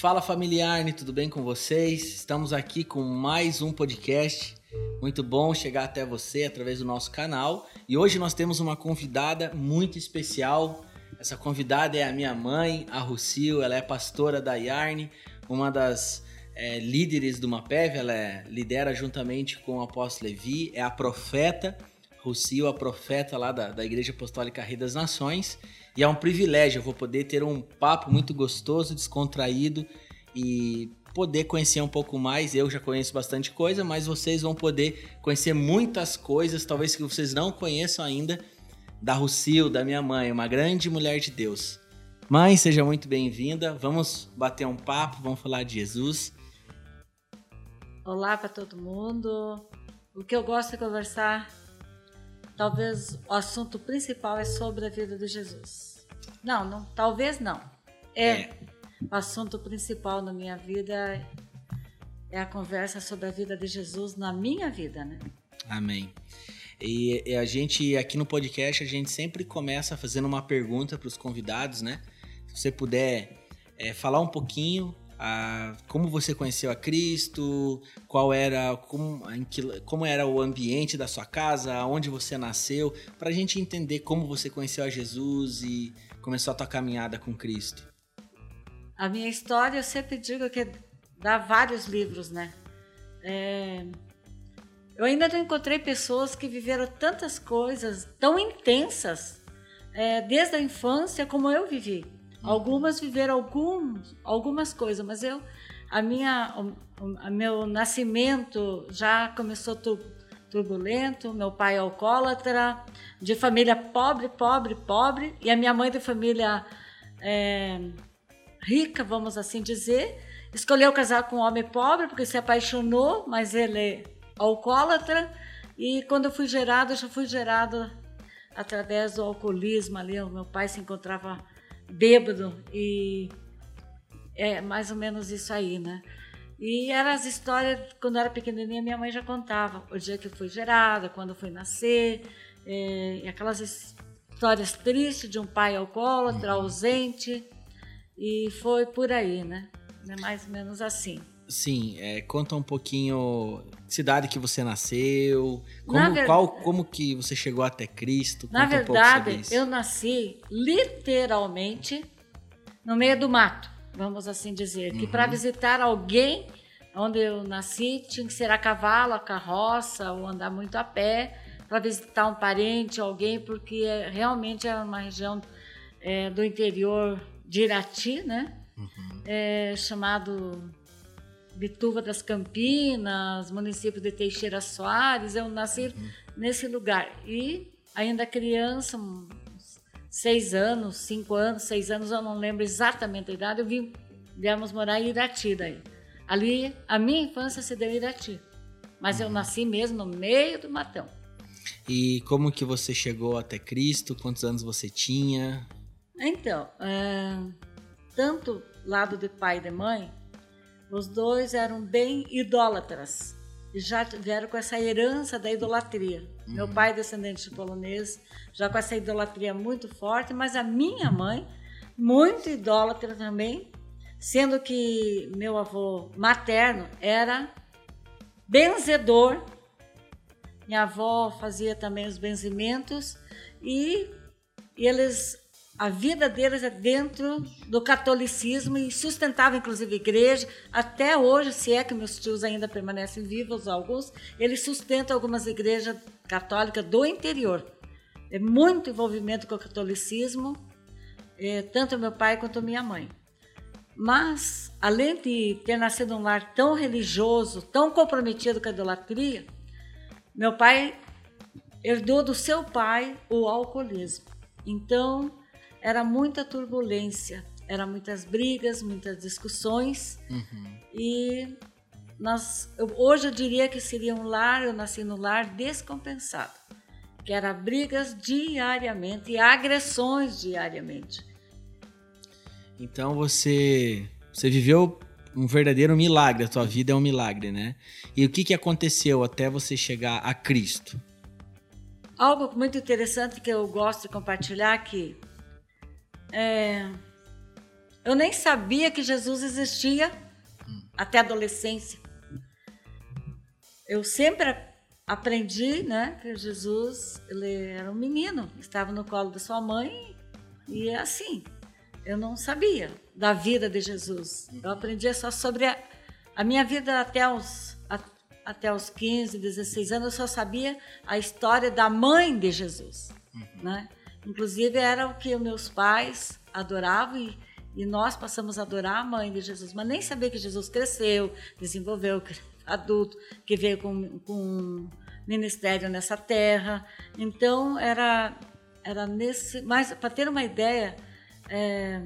Fala familiar, tudo bem com vocês? Estamos aqui com mais um podcast. Muito bom chegar até você através do nosso canal. E hoje nós temos uma convidada muito especial. Essa convidada é a minha mãe, a Rucil. Ela é pastora da Yarn, uma das é, líderes do MAPEV. Ela é, lidera juntamente com o apóstolo Levi. É a profeta, Rucil, a profeta lá da, da Igreja Apostólica Rei das Nações. E é um privilégio, eu vou poder ter um papo muito gostoso, descontraído e poder conhecer um pouco mais. Eu já conheço bastante coisa, mas vocês vão poder conhecer muitas coisas, talvez que vocês não conheçam ainda, da Rucil, da minha mãe, uma grande mulher de Deus. Mãe, seja muito bem-vinda. Vamos bater um papo, vamos falar de Jesus. Olá para todo mundo. O que eu gosto de conversar talvez o assunto principal é sobre a vida de Jesus. Não, não talvez não. É, é. o assunto principal na minha vida é a conversa sobre a vida de Jesus na minha vida, né? Amém. E, e a gente aqui no podcast a gente sempre começa fazendo uma pergunta para os convidados, né? Se você puder é, falar um pouquinho a, como você conheceu a Cristo, qual era, como, como era o ambiente da sua casa, onde você nasceu, para a gente entender como você conheceu a Jesus e começou a tua caminhada com Cristo. A minha história, eu sempre digo que dá vários livros, né? É, eu ainda não encontrei pessoas que viveram tantas coisas tão intensas, é, desde a infância como eu vivi. Algumas viveram alguns, algumas coisas, mas eu, a minha, o, o meu nascimento já começou tu, turbulento. Meu pai é alcoólatra, de família pobre, pobre, pobre, e a minha mãe de família é, rica, vamos assim dizer. Escolheu casar com um homem pobre porque se apaixonou, mas ele é alcoólatra. E quando eu fui gerada, já fui gerada através do alcoolismo ali. O meu pai se encontrava bêbado e é mais ou menos isso aí, né? E eram as histórias, quando eu era pequenininha, minha mãe já contava o dia que eu fui gerada, quando eu fui nascer, é, aquelas histórias tristes de um pai alcoólatra, uhum. ausente, e foi por aí, né? É mais ou menos assim. Sim, é, conta um pouquinho cidade que você nasceu, como, ver... qual, como que você chegou até Cristo. Na verdade, um eu nasci literalmente no meio do mato, vamos assim dizer. Uhum. Que para visitar alguém onde eu nasci tinha que ser a cavalo, a carroça ou andar muito a pé para visitar um parente, alguém, porque é, realmente era uma região é, do interior de Irati, né? Uhum. É, chamado Bituva das Campinas, município de Teixeira Soares. Eu nasci uhum. nesse lugar. E ainda criança, seis anos, cinco anos, seis anos, eu não lembro exatamente a idade, eu vim, viemos morar em Irati daí. Ali, a minha infância se deu em Irati. Mas uhum. eu nasci mesmo no meio do matão. E como que você chegou até Cristo? Quantos anos você tinha? Então, é, tanto lado de pai e de mãe, os dois eram bem idólatras e já vieram com essa herança da idolatria. Uhum. Meu pai, descendente de polonês, já com essa idolatria muito forte, mas a minha mãe, muito idólatra também, sendo que meu avô materno era benzedor. Minha avó fazia também os benzimentos e eles a vida deles é dentro do catolicismo e sustentava inclusive a igreja. Até hoje, se é que meus tios ainda permanecem vivos, alguns, eles sustentam algumas igrejas católicas do interior. É muito envolvimento com o catolicismo, é, tanto meu pai quanto minha mãe. Mas, além de ter nascido num lar tão religioso, tão comprometido com a idolatria, meu pai herdou do seu pai o alcoolismo. Então, era muita turbulência, era muitas brigas, muitas discussões. Uhum. E nós, eu, hoje eu diria que seria um lar, eu nasci no lar descompensado, que era brigas diariamente e agressões diariamente. Então você você viveu um verdadeiro milagre, a tua vida é um milagre, né? E o que, que aconteceu até você chegar a Cristo? Algo muito interessante que eu gosto de compartilhar que é, Eu nem sabia que Jesus existia até a adolescência. Eu sempre aprendi, né, que Jesus, ele era um menino, estava no colo da sua mãe e é assim. Eu não sabia da vida de Jesus. Eu aprendia só sobre a, a minha vida até os a, até os 15, 16 anos, eu só sabia a história da mãe de Jesus, uhum. né? Inclusive era o que meus pais adoravam e, e nós passamos a adorar a mãe de Jesus, mas nem sabia que Jesus cresceu, desenvolveu, adulto, que veio com, com ministério nessa terra. Então era era nesse, mas para ter uma ideia, é,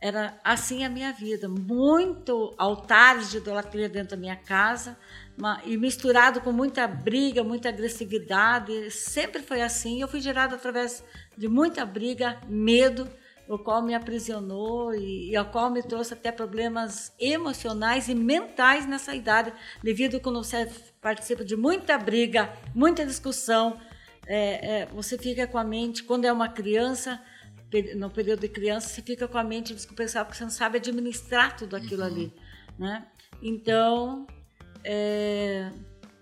era assim a minha vida, muito altares de idolatria dentro da minha casa, e misturado com muita briga, muita agressividade, sempre foi assim. Eu fui gerada através de muita briga, medo, o qual me aprisionou e, e a qual me trouxe até problemas emocionais e mentais nessa idade, devido quando você participa de muita briga, muita discussão, é, é, você fica com a mente, quando é uma criança, no período de criança, você fica com a mente descompensada porque você não sabe administrar tudo aquilo uhum. ali, né? Então, é,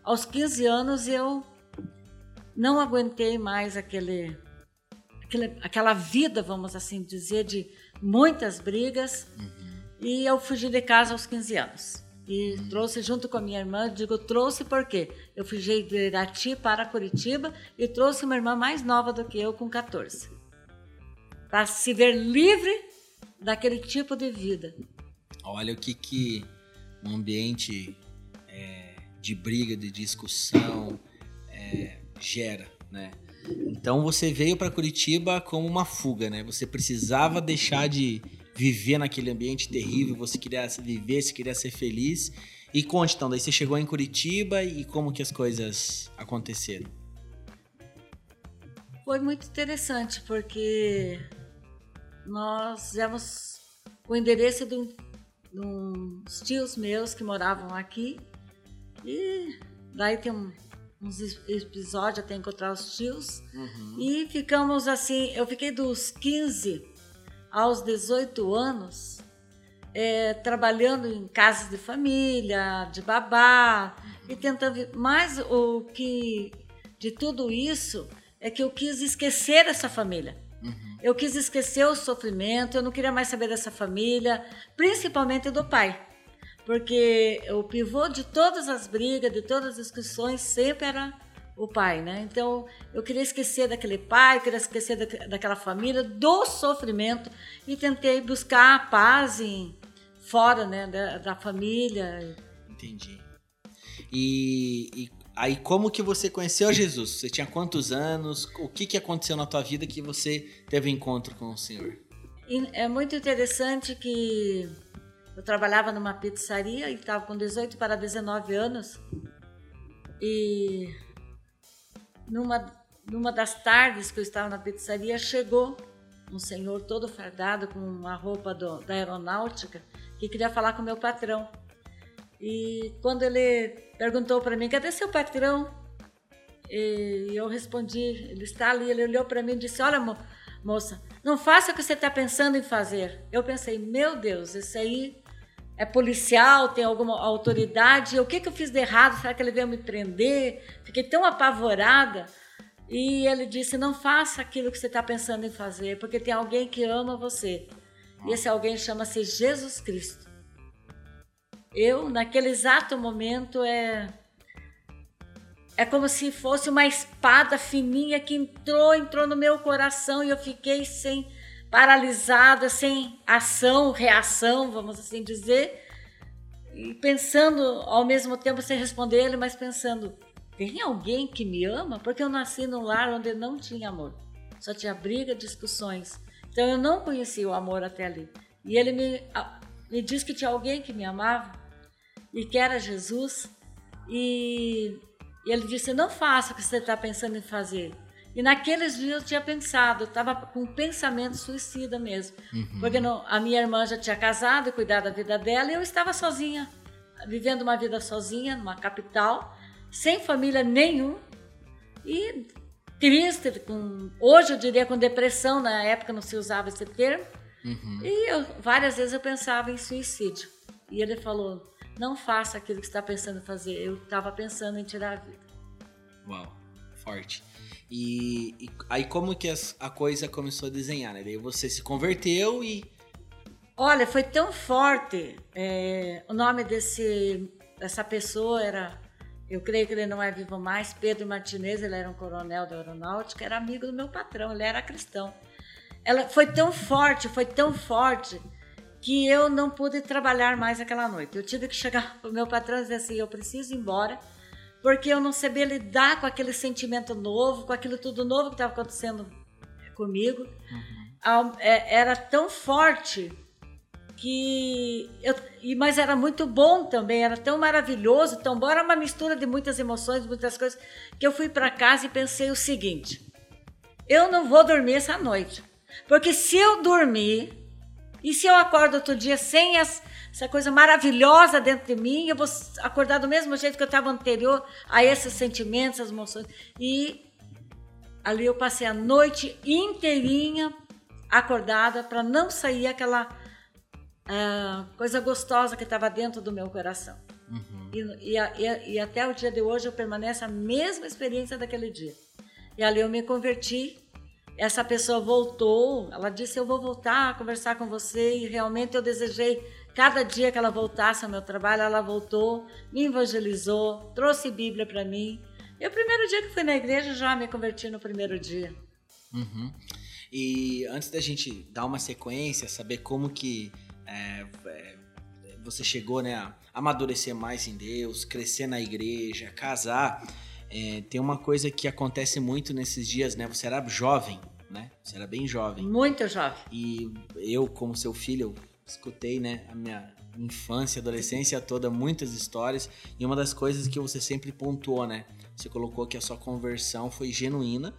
aos 15 anos eu não aguentei mais aquele, aquele, aquela vida, vamos assim dizer, de muitas brigas uhum. e eu fugi de casa aos 15 anos. E uhum. trouxe junto com a minha irmã, digo trouxe porque eu fugi de Irati para Curitiba e trouxe uma irmã mais nova do que eu, com 14 para se ver livre daquele tipo de vida. Olha o que, que um ambiente é, de briga, de discussão é, gera, né? Então você veio para Curitiba como uma fuga, né? Você precisava deixar de viver naquele ambiente terrível, você queria viver, você queria ser feliz. E conte então, daí você chegou em Curitiba e como que as coisas aconteceram? Foi muito interessante porque nós fizemos o endereço de, uns tios meus que moravam aqui. E daí tem um, uns episódios até encontrar os tios. Uhum. E ficamos assim, eu fiquei dos 15 aos 18 anos é, trabalhando em casas de família, de babá, uhum. e tentando. Mas o que de tudo isso é que eu quis esquecer essa família. Eu quis esquecer o sofrimento, eu não queria mais saber dessa família, principalmente do pai. Porque o pivô de todas as brigas, de todas as discussões, sempre era o pai, né? Então eu queria esquecer daquele pai, queria esquecer da, daquela família, do sofrimento e tentei buscar a paz em, fora, né, da, da família. Entendi. E, e, Aí como que você conheceu Jesus? Você tinha quantos anos? O que, que aconteceu na tua vida que você teve encontro com o Senhor? é muito interessante que eu trabalhava numa pizzaria e estava com 18 para 19 anos e numa, numa das tardes que eu estava na pizzaria chegou um senhor todo fardado com uma roupa do, da aeronáutica que queria falar com meu patrão. E quando ele perguntou para mim: cadê seu patrão? E eu respondi: ele está ali. Ele olhou para mim e disse: olha, mo moça, não faça o que você está pensando em fazer. Eu pensei: meu Deus, esse aí é policial, tem alguma autoridade. O que, que eu fiz de errado? Será que ele veio me prender? Fiquei tão apavorada. E ele disse: não faça aquilo que você está pensando em fazer, porque tem alguém que ama você. E esse alguém chama-se Jesus Cristo. Eu, naquele exato momento, é. É como se fosse uma espada fininha que entrou, entrou no meu coração e eu fiquei sem paralisada, sem ação, reação, vamos assim dizer, e pensando ao mesmo tempo sem responder ele, mas pensando: tem alguém que me ama? Porque eu nasci num lar onde não tinha amor, só tinha briga, discussões. Então eu não conhecia o amor até ali. E ele me, me disse que tinha alguém que me amava e que era Jesus. E, e ele disse: Não faça o que você está pensando em fazer. E naqueles dias eu tinha pensado, eu estava com um pensamento suicida mesmo. Uhum. Porque não, a minha irmã já tinha casado e cuidado da vida dela, e eu estava sozinha, vivendo uma vida sozinha, numa capital, sem família nenhum. E triste, com, hoje eu diria com depressão, na época não se usava esse termo. Uhum. E eu, várias vezes eu pensava em suicídio. E ele falou: não faça aquilo que está pensando em fazer. Eu estava pensando em tirar a vida. Uau, forte. E, e aí como que as, a coisa começou a desenhar, né? Daí você se converteu e... Olha, foi tão forte. É, o nome desse, dessa pessoa era, eu creio que ele não é vivo mais, Pedro Martinez, ele era um coronel da aeronáutica, era amigo do meu patrão, ele era cristão. Ela foi tão forte, foi tão forte que eu não pude trabalhar mais aquela noite. Eu tive que chegar para o meu patrão e dizer assim: eu preciso ir embora, porque eu não sabia lidar com aquele sentimento novo, com aquilo tudo novo que estava acontecendo comigo. Uhum. É, era tão forte que eu, mas era muito bom também, era tão maravilhoso, tão bom, era uma mistura de muitas emoções, muitas coisas, que eu fui para casa e pensei o seguinte: eu não vou dormir essa noite, porque se eu dormir e se eu acordo outro dia sem as, essa coisa maravilhosa dentro de mim, eu vou acordar do mesmo jeito que eu estava anterior a esses sentimentos, essas emoções. E ali eu passei a noite inteirinha acordada para não sair aquela uh, coisa gostosa que estava dentro do meu coração. Uhum. E, e, e, e até o dia de hoje eu permaneço a mesma experiência daquele dia. E ali eu me converti essa pessoa voltou, ela disse: Eu vou voltar a conversar com você, e realmente eu desejei cada dia que ela voltasse ao meu trabalho, ela voltou, me evangelizou, trouxe Bíblia para mim. E o primeiro dia que fui na igreja já me converti no primeiro dia. Uhum. E antes da gente dar uma sequência, saber como que é, é, você chegou né, a amadurecer mais em Deus, crescer na igreja, casar. É, tem uma coisa que acontece muito nesses dias, né? Você era jovem, né? Você era bem jovem. Muito jovem. E eu, como seu filho, eu escutei, né, a minha infância, adolescência toda, muitas histórias. E uma das coisas que você sempre pontuou, né? Você colocou que a sua conversão foi genuína.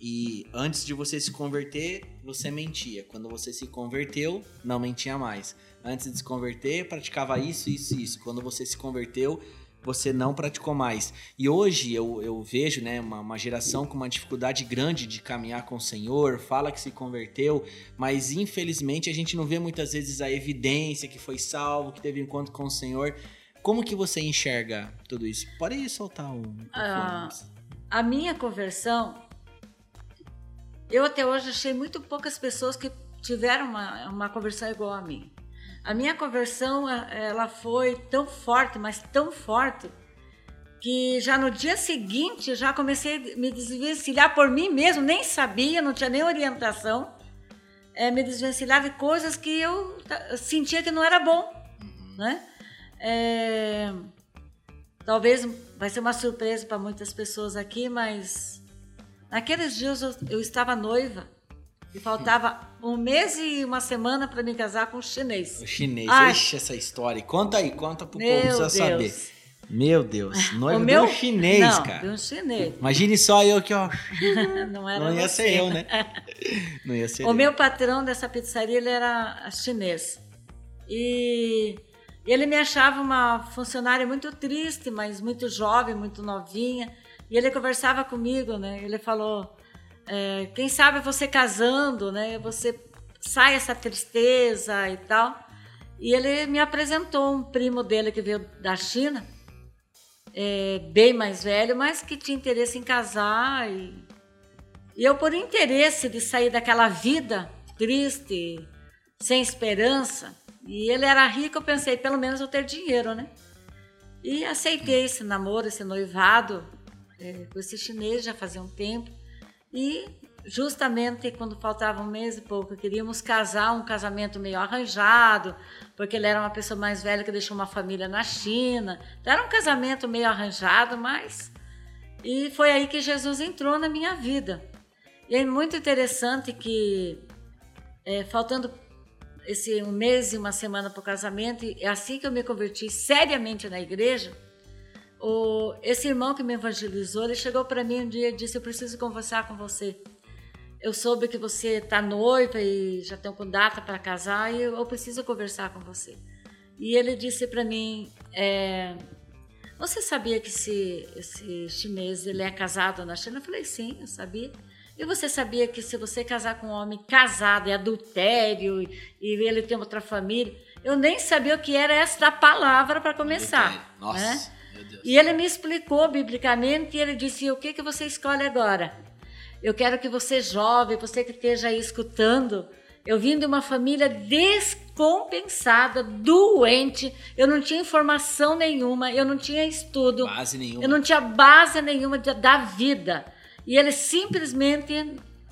E antes de você se converter, você mentia. Quando você se converteu, não mentia mais. Antes de se converter, praticava isso, isso, isso. Quando você se converteu, você não praticou mais. E hoje eu, eu vejo né, uma, uma, geração com uma dificuldade grande de caminhar com o Senhor, fala que se converteu, mas infelizmente a gente não vê muitas vezes a evidência que foi salvo, que teve encontro com o Senhor. Como que você enxerga tudo isso? Pode soltar um. Ah, a minha conversão, eu até hoje achei muito poucas pessoas que tiveram uma, uma conversão igual a mim. A minha conversão, ela foi tão forte, mas tão forte, que já no dia seguinte eu já comecei a me desvencilhar por mim mesmo, nem sabia, não tinha nem orientação, é, me desvencilhar de coisas que eu sentia que não era bom, uhum. né? É, talvez vai ser uma surpresa para muitas pessoas aqui, mas naqueles dias eu, eu estava noiva e faltava um mês e uma semana para me casar com o chinês. O chinês, Ai. Ixi, essa história. Conta aí, conta pro Meu povo, precisa saber. Meu Deus, noivo o meu... de um chinês, não, cara. De um chinês. Imagine só eu que, ó. não, era não ia você. ser eu, né? Não ia ser O eu. meu patrão dessa pizzaria, ele era chinês. E ele me achava uma funcionária muito triste, mas muito jovem, muito novinha. E ele conversava comigo, né? Ele falou: é, quem sabe você casando, né? Você sai essa tristeza e tal. E ele me apresentou um primo dele que veio da China, é, bem mais velho, mas que tinha interesse em casar. E, e eu, por interesse de sair daquela vida triste, sem esperança, e ele era rico, eu pensei, pelo menos eu ter dinheiro, né? E aceitei esse namoro, esse noivado é, com esse chinês já fazia um tempo. E justamente quando faltava um mês e pouco, queríamos casar, um casamento meio arranjado, porque ele era uma pessoa mais velha que deixou uma família na China. Então, era um casamento meio arranjado, mas. E foi aí que Jesus entrou na minha vida. E é muito interessante que, é, faltando esse um mês e uma semana para o casamento, é assim que eu me converti seriamente na igreja o, esse irmão que me evangelizou, ele chegou para mim um dia e disse: Eu preciso conversar com você. Eu soube que você está noiva e já tem com data para casar e eu, preciso conversar com você. E ele disse para mim: é, Você sabia que esse, esse chinês ele é casado na China? Eu falei: Sim, eu sabia. E você sabia que se você casar com um homem casado é adultério e ele tem outra família? Eu nem sabia o que era esta palavra para começar. Nossa, né? E ele me explicou biblicamente e ele disse: o que, que você escolhe agora? Eu quero que você, jovem, você que esteja aí escutando, eu vim de uma família descompensada, doente, eu não tinha informação nenhuma, eu não tinha estudo, eu não tinha base nenhuma de- da vida. E ele simplesmente,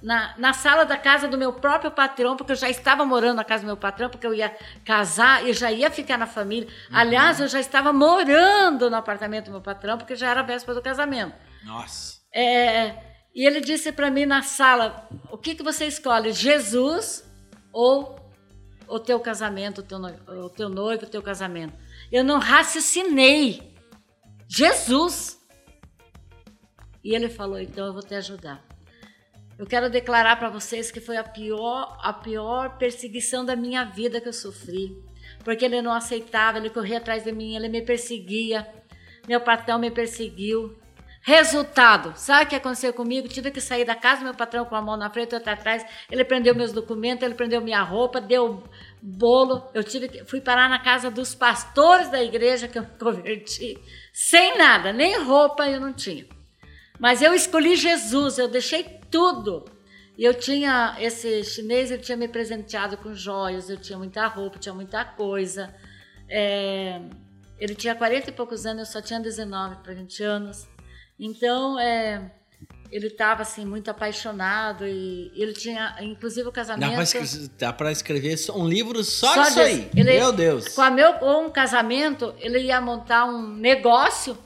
na, na sala da casa do meu próprio patrão, porque eu já estava morando na casa do meu patrão, porque eu ia casar e já ia ficar na família. Aliás, eu já estava morando no apartamento do meu patrão, porque já era a véspera do casamento. Nossa. É, e ele disse para mim na sala: o que, que você escolhe, Jesus ou o teu casamento, o teu, noi- o teu noivo, o teu casamento? Eu não raciocinei. Jesus! E ele falou: então eu vou te ajudar. Eu quero declarar para vocês que foi a pior, a pior perseguição da minha vida que eu sofri. Porque ele não aceitava, ele corria atrás de mim, ele me perseguia. Meu patrão me perseguiu. Resultado, sabe o que aconteceu comigo? Tive que sair da casa meu patrão com a mão na frente outra atrás. Ele prendeu meus documentos, ele prendeu minha roupa, deu bolo. Eu tive que, fui parar na casa dos pastores da igreja que eu me converti, sem nada, nem roupa eu não tinha. Mas eu escolhi Jesus, eu deixei tudo. E eu tinha, esse chinês, ele tinha me presenteado com joias, eu tinha muita roupa, tinha muita coisa. É, ele tinha 40 e poucos anos, eu só tinha 19 para 20 anos. Então, é, ele estava assim, muito apaixonado e ele tinha, inclusive, o casamento... dá pra escrever um livro só, Só disso. aí. Ele- Meu Deus. Com, a meu, com um casamento, ele ia montar um negócio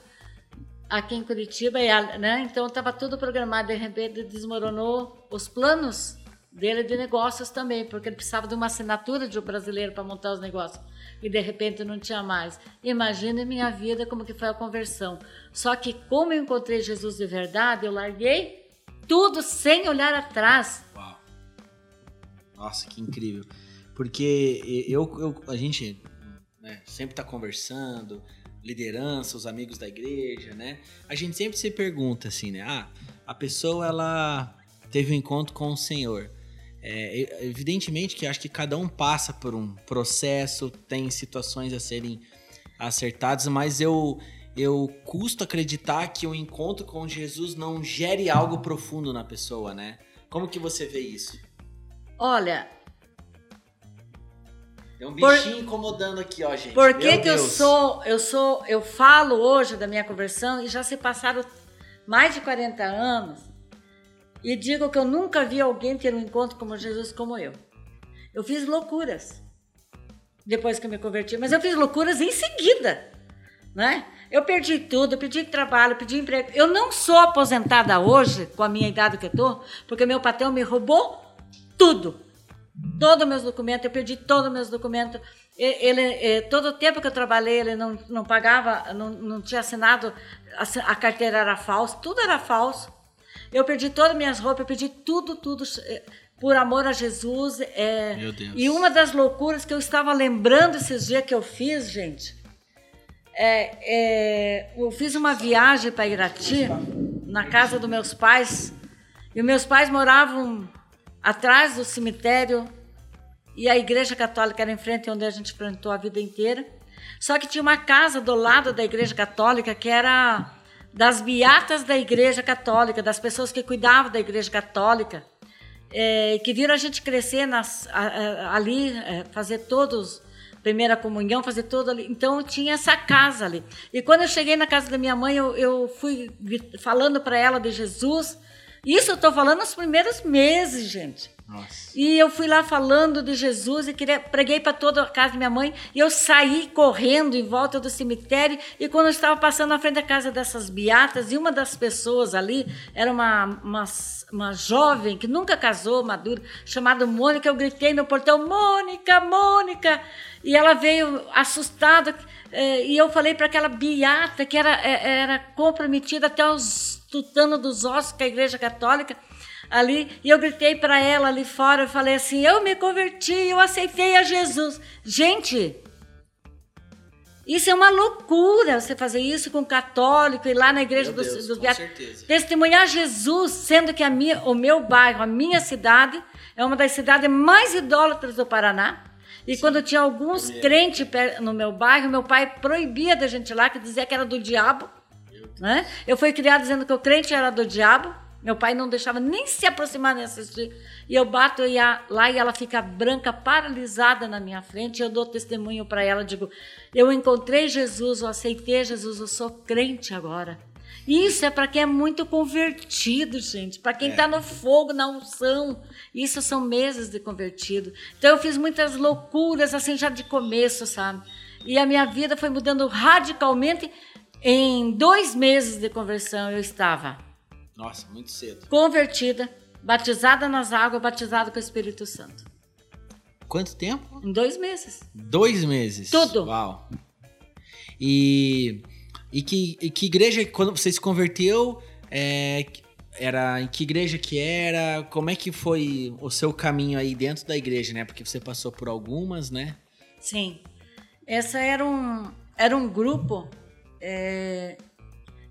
aqui em Curitiba, e né? então estava tudo programado, de repente desmoronou os planos dele de negócios também, porque ele precisava de uma assinatura de um brasileiro para montar os negócios. E de repente não tinha mais. Imagine minha vida como que foi a conversão. Só que como eu encontrei Jesus de verdade, eu larguei tudo sem olhar atrás. Uau. Nossa, que incrível. Porque eu, eu- a gente né, sempre tá conversando, liderança, os amigos da igreja, né? A gente sempre se pergunta assim, né? Ah, a pessoa ela teve um encontro com o Senhor. É, evidentemente que acho que cada um passa por um processo, tem situações a serem acertadas, mas eu eu custo acreditar que o encontro com Jesus não gere algo profundo na pessoa, né? Como que você vê isso? Olha, Tem um Por- bichinho incomodando aqui, ó, gente. Por que, que eu sou, eu sou, eu falo hoje da minha conversão e já se passaram mais de 40 anos e digo que eu nunca vi alguém ter um encontro como Jesus como eu. Eu fiz loucuras depois que eu me converti, mas eu fiz loucuras em seguida, né? Eu perdi tudo, eu perdi trabalho, perdi emprego. Eu não sou aposentada hoje, com a minha idade que eu tô, porque meu patrão me roubou tudo. Todos os meus documentos, eu perdi todos os meus documentos. Ele, todo o tempo que eu trabalhei, ele não, não pagava, não, não tinha assinado, assi- a carteira era falsa, tudo era falso. Eu perdi todas as minhas roupas, eu perdi tudo, tudo, eh, por amor a Jesus. eh, Meu Deus. E uma das loucuras que eu estava lembrando esses dias que eu fiz, gente, é, é, eu fiz uma viagem para Irati, na casa dos meus pais, e meus pais moravam atrás do cemitério, e a igreja católica era em frente onde a gente frequentou a vida inteira. Só que tinha uma casa do lado da igreja católica que era das beatas da igreja católica, das pessoas que cuidavam da igreja católica, é, que viram a gente crescer nas, a- a- ali, é, fazer todos primeira comunhão, fazer tudo ali. Então tinha essa casa ali. E quando eu cheguei na casa da minha mãe, eu, eu fui falando para ela de Jesus. Isso eu estou falando nos primeiros meses, gente. Nossa. E eu fui lá falando de Jesus e queria, preguei para toda a casa da minha mãe. E eu saí correndo em volta do cemitério. E quando eu estava passando na frente da casa dessas beatas, e uma das pessoas ali era uma, uma, uma jovem que nunca casou, madura, chamada Mônica. Eu gritei no portão: Mônica, Mônica! E ela veio assustada. Eh, E eu falei para aquela beata que era, eh, era comprometida até os tutano dos ossos com a Igreja Católica ali e eu gritei para ela ali fora, eu falei assim: "Eu me converti, eu aceitei a Jesus". Gente, Isso é uma loucura, você fazer isso com um católico, ir lá na igreja Meu dos Deus, do, com certeza. testemunhar Jesus, sendo que a minha, o meu bairro, a minha cidade, é uma das cidades mais idólatras do Paraná. E quando tinha alguns crentes per- no meu bairro, meu pai proibia da gente ir lá, que dizia que era do diabo. Né? Eu fui criada dizendo que o crente era do diabo. Meu pai não deixava nem se aproximar nem assistir. E eu bato lá e ela fica branca, paralisada na minha frente. Eu dou testemunho para ela, digo: Eu encontrei Jesus, eu aceitei Jesus, eu sou crente agora. Isso é para quem é muito convertido, gente. Para quem está no fogo, na unção. Isso são meses de convertido. Então eu fiz muitas loucuras, assim, já de começo, sabe? E a minha vida foi mudando radicalmente. Em dois meses de conversão eu estava Nossa, muito cedo. convertida, batizada nas águas, batizada com o Espírito Santo. Quanto tempo? Em dois meses. Dois meses. Tudo. Uau. E, e, que, e que igreja, quando você se converteu, é, era em que igreja que era? Como é que foi o seu caminho aí dentro da igreja, né? Porque você passou por algumas, né? Sim. Essa era um, era um grupo é,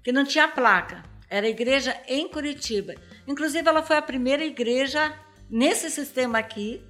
que não tinha placa. Era igreja em Curitiba. Inclusive, ela foi a primeira igreja nesse sistema aqui.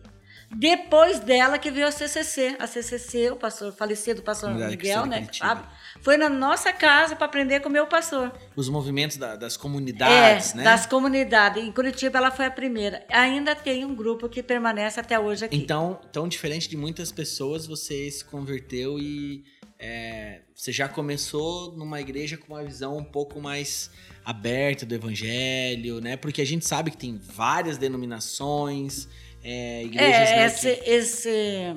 Depois dela que veio a CCC. A CCC, o pastor falecido, o pastor Miguel, né? Sabe? Foi na nossa casa para aprender com o meu pastor. Os movimentos da- das comunidades, é, né? das comunidades. Em Curitiba ela foi a primeira. Ainda tem um grupo que permanece até hoje aqui. Então, tão diferente de muitas pessoas, você se converteu e é, você já começou numa igreja com uma visão um pouco mais aberta do evangelho, né? Porque a gente sabe que tem várias denominações, é, igrejas, é, né, esse, que- esse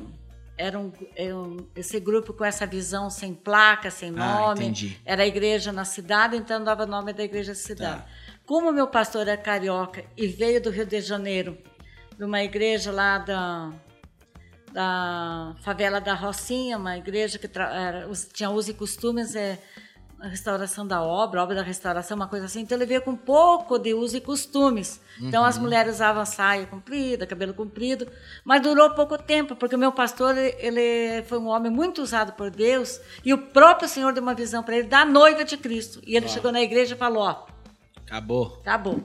era um, é um- esse grupo com essa visão sem placa, sem Ah, nome. entendi. Era a igreja na cidade, então dava nome da igreja da cidade. Tá. Como meu pastor é carioca e veio do Rio de Janeiro, de uma igreja lá da, da favela da Rocinha, uma igreja que tra- era- tinha uso e costumes, é, a restauração da obra, obra da restauração, uma coisa assim. Então ele veio com pouco de uso e costumes. Então Uhum. as mulheres usavam saia comprida, cabelo comprido, mas durou pouco tempo, porque o meu pastor ele- foi um homem muito usado por Deus e o próprio Senhor deu uma visão para ele da noiva de Cristo. E ele Ó. chegou na igreja e falou: ó, acabou. Acabou.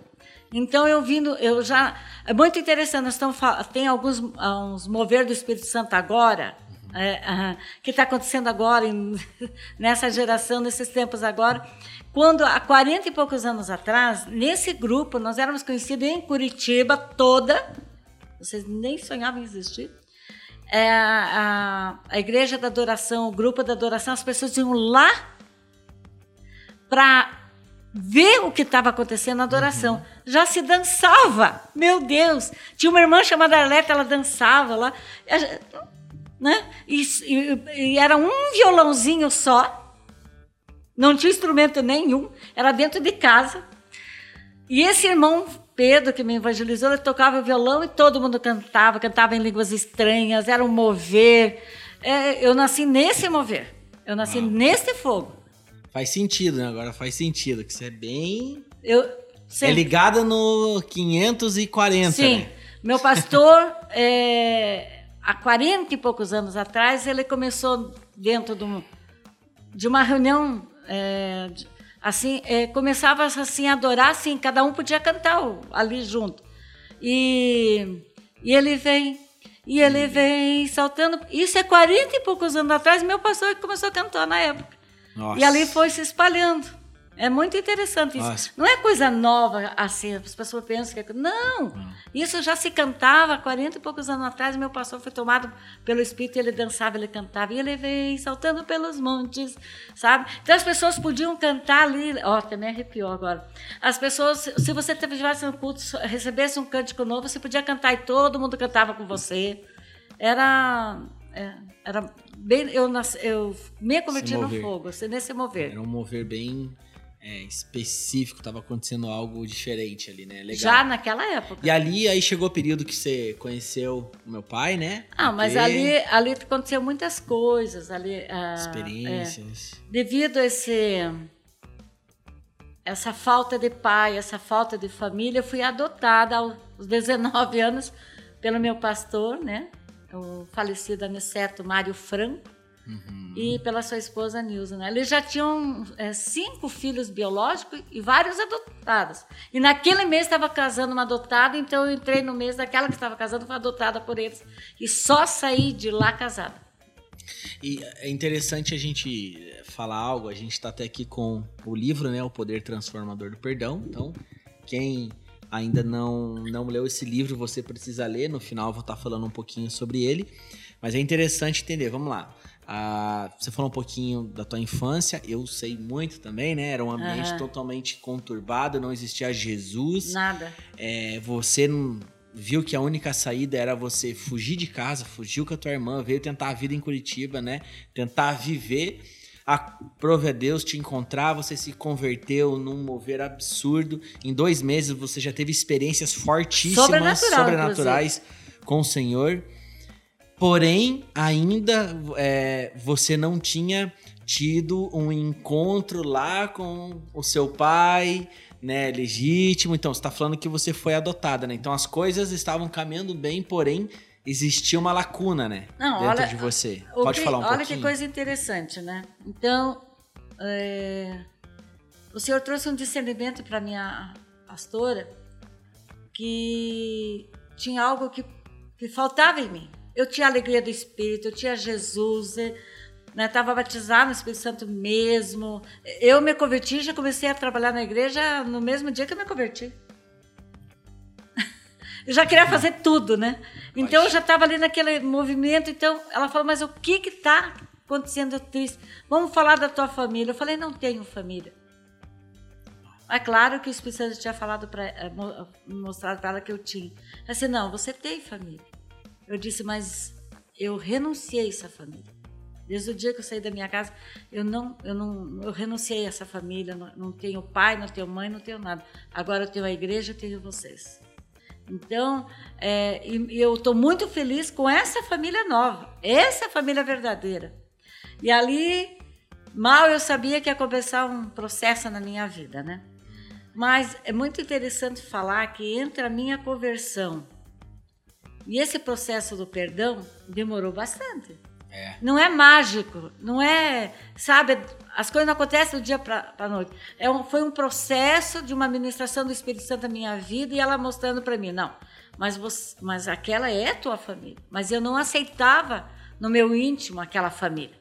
Então eu vindo, eu já é muito interessante. Nós estamos tem alguns ah, uns mover do Espírito Santo agora, é, que está acontecendo agora em- nessa geração, nesses tempos agora. Quando há 40 e poucos anos atrás, nesse grupo nós éramos conhecidos em Curitiba toda. Vocês nem sonhavam em existir. É, a, a igreja da adoração, o grupo da adoração, as pessoas iam lá para ver o que estava acontecendo na adoração. Já se dançava, meu Deus! Tinha uma irmã chamada Arleta, ela dançava lá, né? E, e- e era um violãozinho só, não tinha instrumento nenhum, era dentro de casa. E esse irmão Pedro, que me evangelizou, ele tocava violão e todo mundo cantava, cantava em línguas estranhas, era um mover. É, eu nasci nesse mover, eu nasci Uau. nesse fogo. Faz sentido, né? Agora faz sentido, que você é bem... Eu, É ligada no 540, Sim, né? meu pastor, é, há 40 e poucos anos atrás, ele começou dentro de, um- de uma reunião, é, de- assim, é, começava assim a adorar, assim, cada um podia cantar ali junto. E, e ele vem, e ele vem saltando. Isso é 40 e poucos anos atrás, meu pastor começou a cantar na época. Nossa. E ali foi se espalhando. É muito interessante isso. Nossa. Não é coisa nova assim, as pessoas pensam que é. Não! Isso já se cantava há 40 e poucos anos atrás. Meu pastor foi tomado pelo Espírito, ele dançava, ele cantava, e ele veio saltando pelos montes, sabe? Então as pessoas podiam cantar ali. Ó, até me arrepiou agora. As pessoas, se você tivesse um culto, recebesse um cântico novo, você podia cantar e todo mundo cantava com você. Era. é, era bem. Eu, nasci, eu me converti no fogo, assim, nesse mover. Era um mover bem é, específico, tava acontecendo algo diferente ali, né? Legal. Já naquela época. E ali, aí chegou o período que você conheceu o meu pai, né? Ah, mas Porque ali, ali aconteceu muitas coisas. Ali, ah, Experiências. é, devido a esse, essa falta de pai, essa falta de família, eu fui adotada aos 19 anos pelo meu pastor, né? O falecido aniceto Mário Franco. Uhum. e pela sua esposa Nilza. Né? Eles já tinham é, cinco filhos biológicos e vários adotados. E naquele mês estava casando uma adotada, então eu entrei no mês daquela que estava casando, foi adotada por eles. E só saí de lá casada. E é interessante a gente falar algo, a gente está até aqui com o livro, né, O Poder Transformador do Perdão. Então, quem ainda não, não leu esse livro, você precisa ler. No final eu vou estar tá falando um pouquinho sobre ele. Mas é interessante entender, vamos lá. Ah, você falou um pouquinho da tua infância, eu sei muito também, né? Era um ambiente uhum. totalmente conturbado, não existia Jesus. Nada. É, você não viu que a única saída era você fugir de casa, fugiu com a tua irmã, veio tentar a vida em Curitiba, né? Tentar viver. A prova é Deus te encontrar, você se converteu num mover absurdo. Em dois meses você já teve experiências fortíssimas, sobrenaturais inclusive. com o Senhor. Porém, ainda é, você não tinha tido um encontro lá com o seu pai, né, legítimo. Então, você está falando que você foi adotada, né? Então, as coisas estavam caminhando bem, porém, existia uma lacuna, né? Não, dentro olha, de você. Pode que, falar um olha pouquinho. Olha que coisa interessante, né? Então, é, o Senhor trouxe um discernimento para minha pastora que tinha algo que, que faltava em mim. Eu tinha alegria do Espírito, eu tinha Jesus, Estava né, batizado no Espírito Santo mesmo. Eu me converti, já comecei a trabalhar na igreja no mesmo dia que eu me converti. eu já queria fazer tudo, né? Então eu já estava ali naquele movimento. Então ela falou: Mas o que que está acontecendo triste? Vamos falar da tua família. Eu falei: Não tenho família. É claro que o Espírito Santo tinha falado para eh, mostrado para ela que eu tinha. Ela disse: Não, você tem família. Eu disse: Mas eu renunciei essa família. Desde o dia que eu saí da minha casa, eu não, eu não, eu renunciei a essa família. Não, não tenho pai, não tenho mãe, não tenho nada. Agora eu tenho a igreja, eu tenho vocês. Então, é, eu estou muito feliz com essa família nova. Essa família verdadeira. E ali, mal eu sabia que ia começar um processo na minha vida, né? Mas é muito interessante falar que entre a minha conversão e esse processo do perdão demorou bastante. É. Não é mágico, não é, sabe, as coisas não acontecem do dia para a noite. É um, foi um processo de uma administração do Espírito Santo na minha vida e ela mostrando para mim, não, mas, você, mas aquela é tua família. Mas eu não aceitava no meu íntimo aquela família.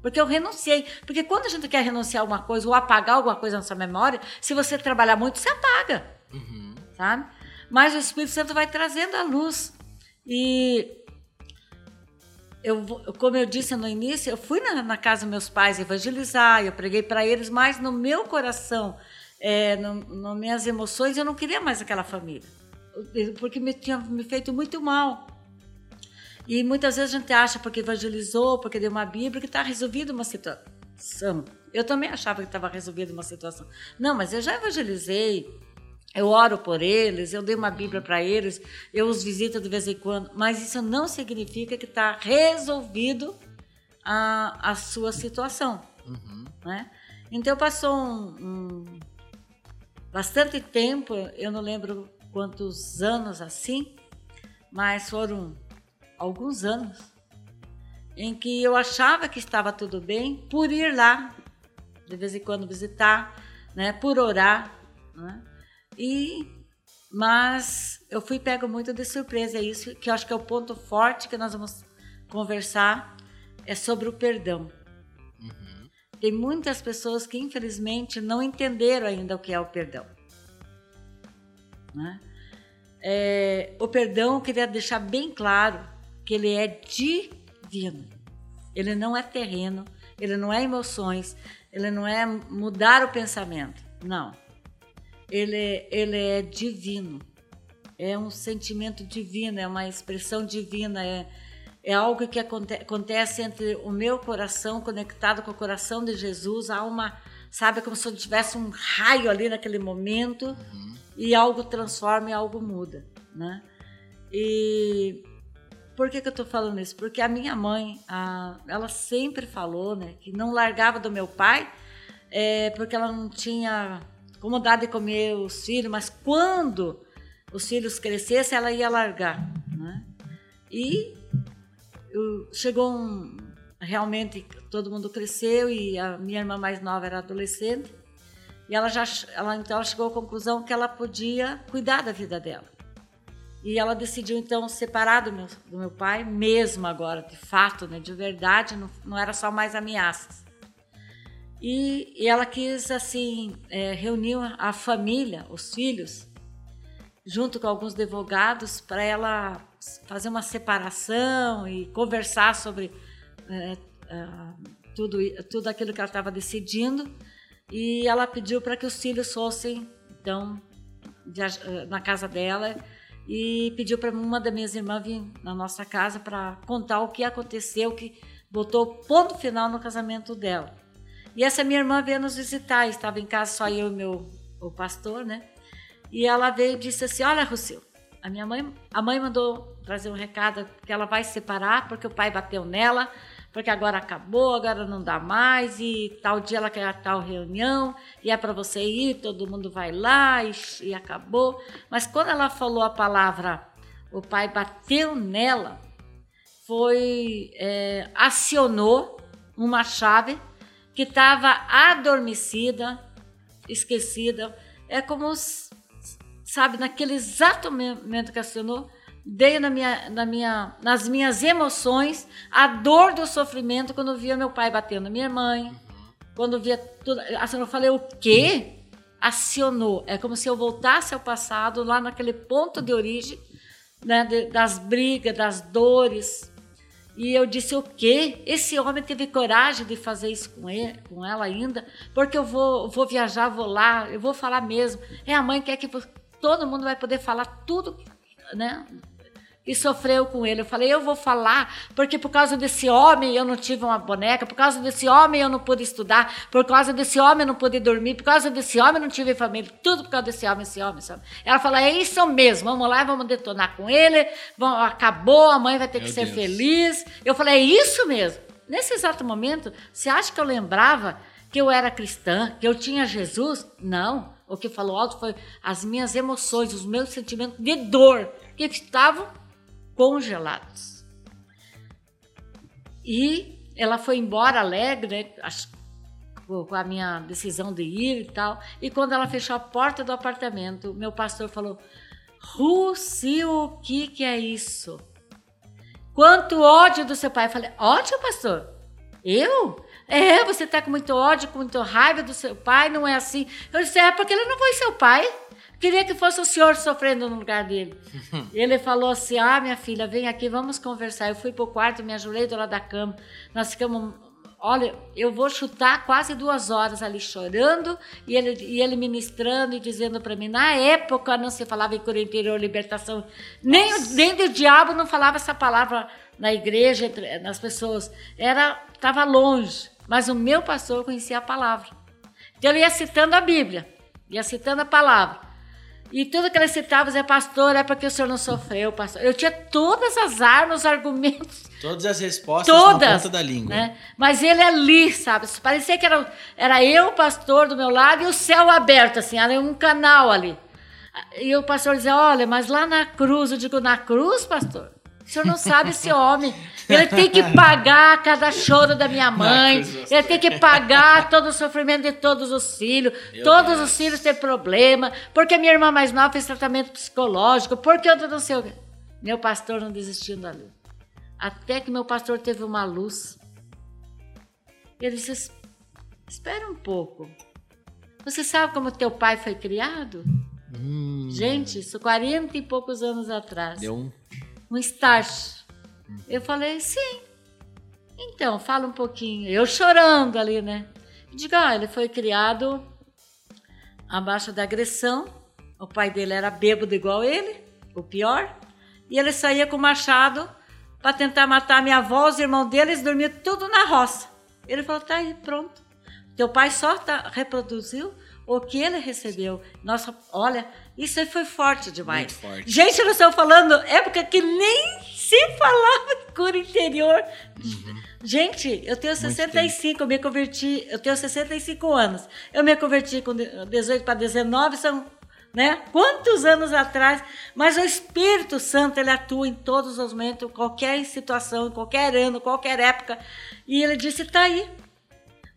Porque eu renunciei. Porque quando a gente quer renunciar a alguma coisa ou apagar alguma coisa na sua memória, se você trabalhar muito, você apaga. Uhum. Sabe? Mas o Espírito Santo vai trazendo a luz. E eu, como eu disse no início, eu fui na, na casa dos meus pais evangelizar, eu preguei para eles, mas no meu coração, é, no, no, minhas emoções, eu não queria mais aquela família, porque me tinha me feito muito mal. E muitas vezes a gente acha porque evangelizou, porque deu uma Bíblia, que está resolvida uma situação. Eu também achava que estava resolvida uma situação. Não, mas eu já evangelizei, eu oro por eles, eu dei uma Bíblia para eles, eu os visito de vez em quando, mas isso não significa que está resolvido a, a sua situação. Uhum. Né? Então passou um, um, bastante tempo, eu não lembro quantos anos assim, mas foram alguns anos em que eu achava que estava tudo bem por ir lá de vez em quando visitar, né, por orar, né? E mas eu fui pego muito de surpresa, é isso que eu acho que é o ponto forte que nós vamos conversar é sobre o perdão. Uhum. Tem muitas pessoas que infelizmente não entenderam ainda o que é o perdão. Né? É, o perdão eu queria deixar bem claro que ele é divino. Ele não é terreno, ele não é emoções, ele não é mudar o pensamento. Não ele, ele é divino. É um sentimento divino, é uma expressão divina, é, é algo que aconte, acontece entre o meu coração conectado com o coração de Jesus. Há uma, sabe, como se eu tivesse um raio ali naquele momento uhum. e algo transforma e algo muda, né? E por que, que eu estou falando isso? Porque a minha mãe, a, ela sempre falou, né, que não largava do meu pai, é, porque ela não tinha como dar de comer os filhos, mas quando os filhos crescessem, ela ia largar. Né? E chegou um, realmente todo mundo cresceu e a minha irmã mais nova era adolescente. E ela já ela, então chegou à conclusão que ela podia cuidar da vida dela. E ela decidiu então separar do meu, do meu pai, mesmo agora, de fato, né, de verdade, não, não era só mais ameaças. E, e ela quis assim é, reunir a família, os filhos, junto com alguns advogados, para ela fazer uma separação e conversar sobre é, é, tudo, tudo aquilo que ela estava decidindo. E ela pediu para que os filhos fossem, então, eh, na casa dela e pediu para uma das minhas irmãs vir na nossa casa para contar o que aconteceu, que botou ponto final no casamento dela. E essa minha irmã veio nos visitar, estava em casa só eu e meu o pastor, né? E ela veio e disse assim: "Olha, Rosil, a minha mãe, a mãe mandou trazer um recado que ela vai se separar porque o pai bateu nela porque agora acabou, agora não dá mais, e tal dia ela quer tal reunião, e é para você ir, todo mundo vai lá, e, e acabou. Mas quando ela falou a palavra, o pai bateu nela, foi, é, acionou uma chave que estava adormecida, esquecida. É como, sabe, naquele exato momento que acionou, veio na minha, na minha, nas minhas emoções a dor do sofrimento quando via meu pai batendo minha mãe, quando via tudo. Assim, eu falei, o quê? Acionou. É como se eu voltasse ao passado, lá naquele ponto de origem, né, das brigas, das dores. E eu disse, o quê? Esse homem teve coragem de fazer isso com, ele, com ela ainda? Porque eu vou, vou viajar, vou lá, eu vou falar mesmo. É a mãe que quer que todo mundo vai poder falar tudo, né? E sofreu com ele. Eu falei, eu vou falar, porque por causa desse homem eu não tive uma boneca, por causa desse homem eu não pude estudar, por causa desse homem eu não pude dormir, por causa desse homem eu não tive família, tudo por causa desse homem, esse homem, esse homem. Ela falou, é isso mesmo, vamos lá, vamos detonar com ele, vamos, acabou, a mãe vai ter Meu que ser Deus. feliz. Eu falei, é isso mesmo. Nesse exato momento, você acha que eu lembrava que eu era cristã, que eu tinha Jesus? Não. O que falou alto foi as minhas emoções, os meus sentimentos de dor que estavam congelados. E ela foi embora alegre, né, com a minha decisão de ir e tal. E quando ela fechou a porta do apartamento, meu pastor falou: Russi, o que, que é isso? Quanto ódio do seu pai. Eu falei: Ódio, pastor? Eu? É, você está com muito ódio, com muito raiva do seu pai, não é assim. Eu disse: É, porque ele não foi seu pai. Queria que fosse o senhor sofrendo no lugar dele. Ele falou assim: Ah, minha filha, vem aqui, vamos conversar. Eu fui pro quarto, me ajoelhei do lado da cama. Nós ficamos. Olha, eu vou chutar quase duas horas ali chorando e ele, e ele ministrando e dizendo para mim: na época não se falava em cura interior, libertação, nem, nem do diabo não falava essa palavra na igreja, nas pessoas. Era estava longe, mas o meu pastor conhecia a palavra. Então ele ia citando a Bíblia, ia citando a palavra. E tudo que ele citava é pastor, é porque o senhor não sofreu, pastor. Eu tinha todas as armas, os argumentos. Todas as respostas todas, na ponta da língua. Né? Mas ele ali, sabe? Parecia que era, era eu, pastor, do meu lado, e o céu aberto, assim, era um canal ali. E o pastor dizia, olha, mas lá na cruz, eu digo, na cruz, pastor? O senhor não sabe esse homem. Ele tem que pagar cada choro da minha mãe. Ele tem que pagar todo o sofrimento de todos os filhos. Meu todos Deus. os filhos têm problema. Porque minha irmã mais nova fez tratamento psicológico. Porque eu não sei o Meu pastor não desistiu dali. Até que meu pastor teve uma luz. Ele disse: Espera um pouco. Você sabe como teu pai foi criado? Hum. Gente, isso 40 e poucos anos atrás. Deu um um start. Eu falei, sim. Então, fala um pouquinho. Eu chorando ali, né? Diga, ah, ele foi criado abaixo da agressão. O pai dele era bêbado igual ele, o pior. E ele saía com o machado para tentar matar minha avó, os irmãos deles dormiam tudo na roça. Ele falou, tá aí, pronto. Teu pai só tá, reproduziu o que ele recebeu. Nossa, olha, isso aí foi forte demais. Muito forte. Gente, nós estamos falando época que nem se falava de cura interior. Uhum. Gente, eu tenho 65, eu me converti, eu tenho 65 anos. Eu me converti com 18 para 19, são né? Quantos anos atrás? Mas o Espírito Santo ele atua em todos os momentos, qualquer situação, qualquer ano, qualquer época. E ele disse: "Tá aí.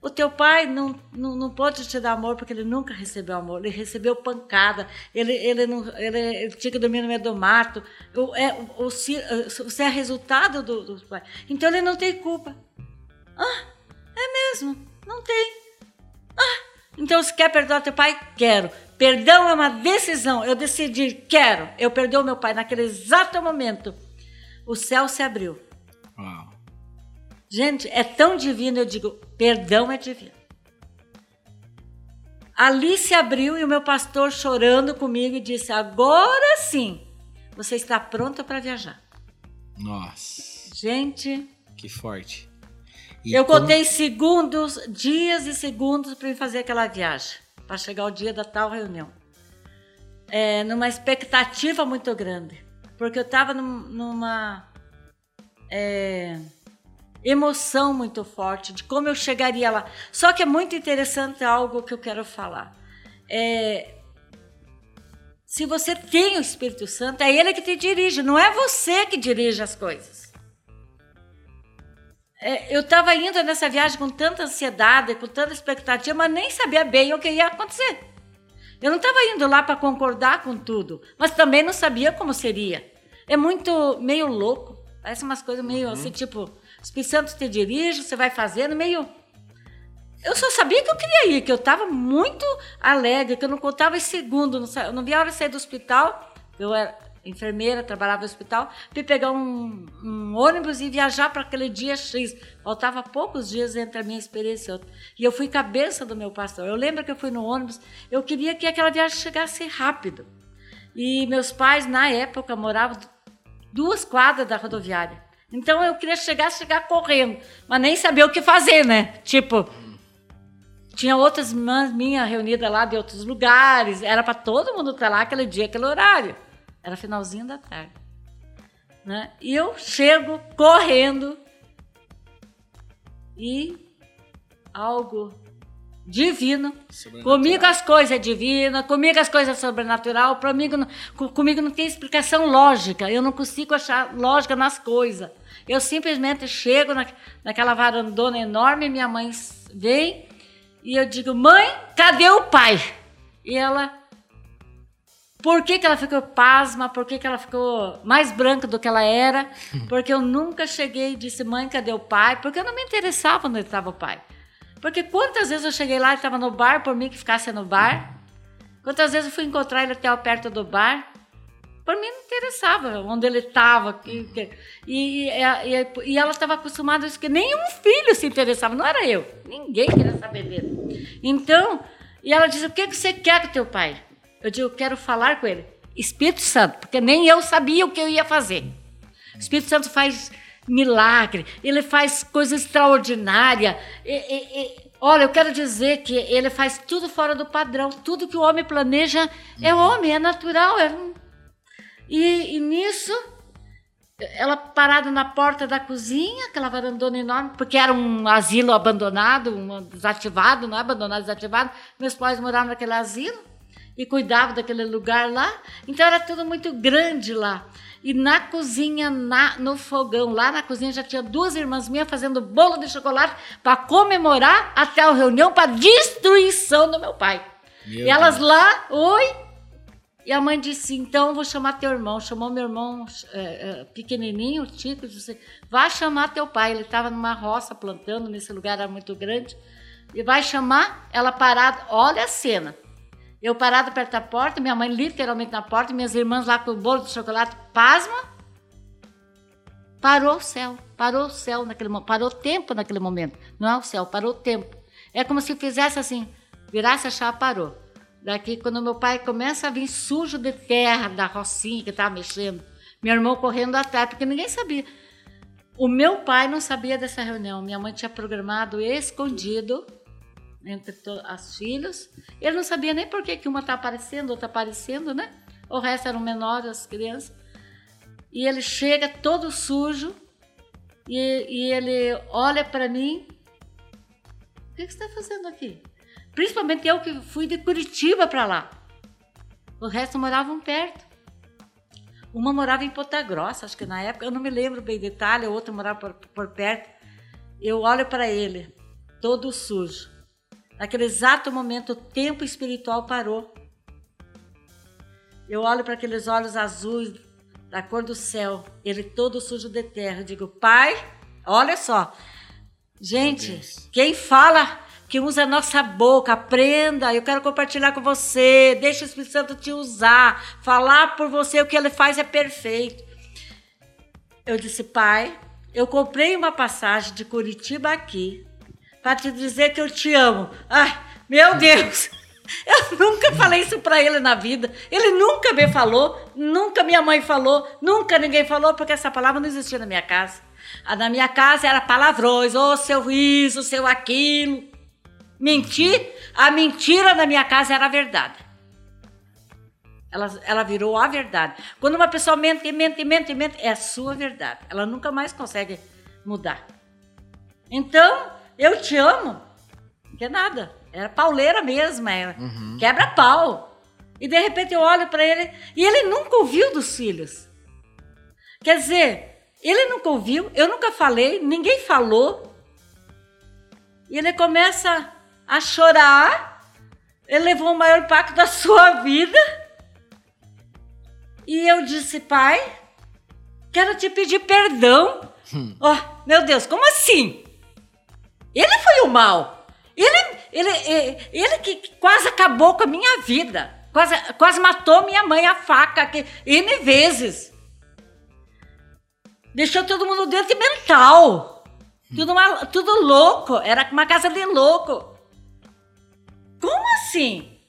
O teu pai não, não, não pode te dar amor porque ele nunca recebeu amor. Ele recebeu pancada. Ele, ele, não, ele, ele tinha que dormir no meio do mato. O, é, o, você é resultado do, do pai. Então ele não tem culpa. Ah, é mesmo? Não tem. Ah, então você quer perdoar teu pai? Quero. Perdão é uma decisão. Eu decidi, quero. Eu perdoo meu pai naquele exato momento. O céu se abriu. Uau. Gente, é tão divino, eu digo, perdão é divino. Ali se abriu e o meu pastor chorando comigo e disse: Agora sim, você está pronta para viajar. Nossa. Gente. Que forte. E eu como... contei segundos, dias e segundos para fazer aquela viagem para chegar o dia da tal reunião. É, numa expectativa muito grande, porque eu estava num, numa é, emoção muito forte de como eu chegaria lá. Só que é muito interessante algo que eu quero falar. É, se você tem o Espírito Santo, é Ele que te dirige, não é você que dirige as coisas. É, eu estava indo nessa viagem com tanta ansiedade, com tanta expectativa, mas nem sabia bem o que ia acontecer. Eu não estava indo lá para concordar com tudo, mas também não sabia como seria. É muito meio louco, parece umas coisas meio uhum. assim, tipo, o Espírito Santo te dirige, você vai fazendo, meio. Eu só sabia que eu queria ir, que eu estava muito alegre, que eu não contava em segundo, não, eu não via a hora de sair do hospital. Eu era, enfermeira, trabalhava no hospital, fui pegar um, um ônibus e viajar para aquele dia X. Faltava poucos dias entre a minha experiência e outra. E eu fui cabeça do meu pastor. Eu lembro que eu fui no ônibus, eu queria que aquela viagem chegasse rápido. E meus pais, na época, moravam duas quadras da rodoviária. Então eu queria chegar, chegar correndo, mas nem saber o que fazer, né? Tipo, tinha outras irmãs minhas reunidas lá de outros lugares, era para todo mundo estar lá aquele dia, aquele horário. Era finalzinho da tarde. Né? E eu chego correndo e algo divino. Comigo as coisas é divina, comigo as coisas é sobrenatural, comigo, comigo não tem explicação lógica, eu não consigo achar lógica nas coisas. Eu simplesmente chego na, naquela varandona enorme, minha mãe vem e eu digo, mãe, cadê o pai? E ela por que, que ela ficou pasma? Por que, que ela ficou mais branca do que ela era? Porque eu nunca cheguei e disse, mãe, cadê o pai? Porque eu não me interessava onde estava o pai. Porque quantas vezes eu cheguei lá e estava no bar, por mim que ficasse no bar? Quantas vezes eu fui encontrar ele até perto do bar? Por mim não interessava onde ele estava. E, e, e, e, ela estava acostumada a isso, que nenhum filho se interessava, não era eu. Ninguém queria saber dele. Então, e ela disse, o que, que você quer com teu pai? Eu digo, eu quero falar com ele. Espírito Santo, porque nem eu sabia o que eu ia fazer. O Espírito Santo faz milagre, ele faz coisa extraordinária. E, e, e, olha, eu quero dizer que ele faz tudo fora do padrão. Tudo que o homem planeja é homem, é natural. É... E, e nisso, ela parada na porta da cozinha, aquela varandona enorme, porque era um asilo abandonado, um desativado, não é abandonado, desativado. Meus pais moravam naquele asilo e cuidava daquele lugar lá. Então era tudo muito grande lá. E na cozinha, na, no fogão, lá na cozinha já tinha duas irmãs minhas fazendo bolo de chocolate para comemorar até a reunião para destruição do meu pai. Meu e elas Deus. lá, oi. E a mãe disse: então vou chamar teu irmão. Chamou meu irmão é, é, pequenininho, Tico, disse: vai chamar teu pai. Ele estava numa roça plantando, nesse lugar era muito grande. E vai chamar ela parada. Olha a cena eu parada perto da porta, minha mãe literalmente na porta, minhas irmãs lá com o bolo de chocolate, pasma. Parou o céu, parou o céu naquele momento, parou o tempo naquele momento. Não é o céu, parou o tempo. É como se fizesse assim, virasse a chave, parou. Daqui, quando meu pai começa a vir sujo de terra da rocinha que estava mexendo, meu irmão correndo atrás, porque ninguém sabia. O meu pai não sabia dessa reunião. Minha mãe tinha programado escondido entre as filhas. Ele não sabia nem por que, que uma está aparecendo, outra aparecendo, né? O resto eram menores, as crianças. E ele chega todo sujo e, e ele olha para mim. O que, que você está fazendo aqui? Principalmente eu que fui de Curitiba para lá. O resto moravam perto. Uma morava em Ponta Grossa, acho que na época, eu não me lembro bem detalhe, a outra morava por, por perto. Eu olho para ele, todo sujo. Naquele exato momento, o tempo espiritual parou. Eu olho para aqueles olhos azuis da cor do céu, ele todo sujo de terra. Eu digo, pai, olha só. Gente, quem fala que usa a nossa boca, aprenda, eu quero compartilhar com você, deixa o Espírito Santo te usar, falar por você o que ele faz é perfeito. Eu disse, pai, eu comprei uma passagem de Curitiba aqui para te dizer que eu te amo. Ai, meu Deus! Eu nunca falei isso para ele na vida. Ele nunca me falou, nunca minha mãe falou, nunca ninguém falou, porque essa palavra não existia na minha casa. A na minha casa era palavrões, ô oh, seu isso, seu aquilo. Mentir, a mentira na minha casa era a verdade. Ela, ela virou a verdade. Quando uma pessoa mente, mente, mente, mente, é a sua verdade. Ela nunca mais consegue mudar. Então, eu te amo. Que é nada. Era pauleira mesmo, era uhum. quebra-pau. E de repente eu olho para ele e ele nunca ouviu dos filhos. Quer dizer, ele nunca ouviu, eu nunca falei, ninguém falou. E ele começa a chorar. Ele levou o maior impacto da sua vida. E eu disse, pai, quero te pedir perdão. Hum. Oh, meu Deus, como assim? Ele foi o mal. Ele, ele, ele, ele que quase acabou com a minha vida. Quase, quase matou minha mãe a faca que, N vezes. Deixou todo mundo dentro de mental. Tudo, uma, tudo louco. Era uma casa de louco. Como assim?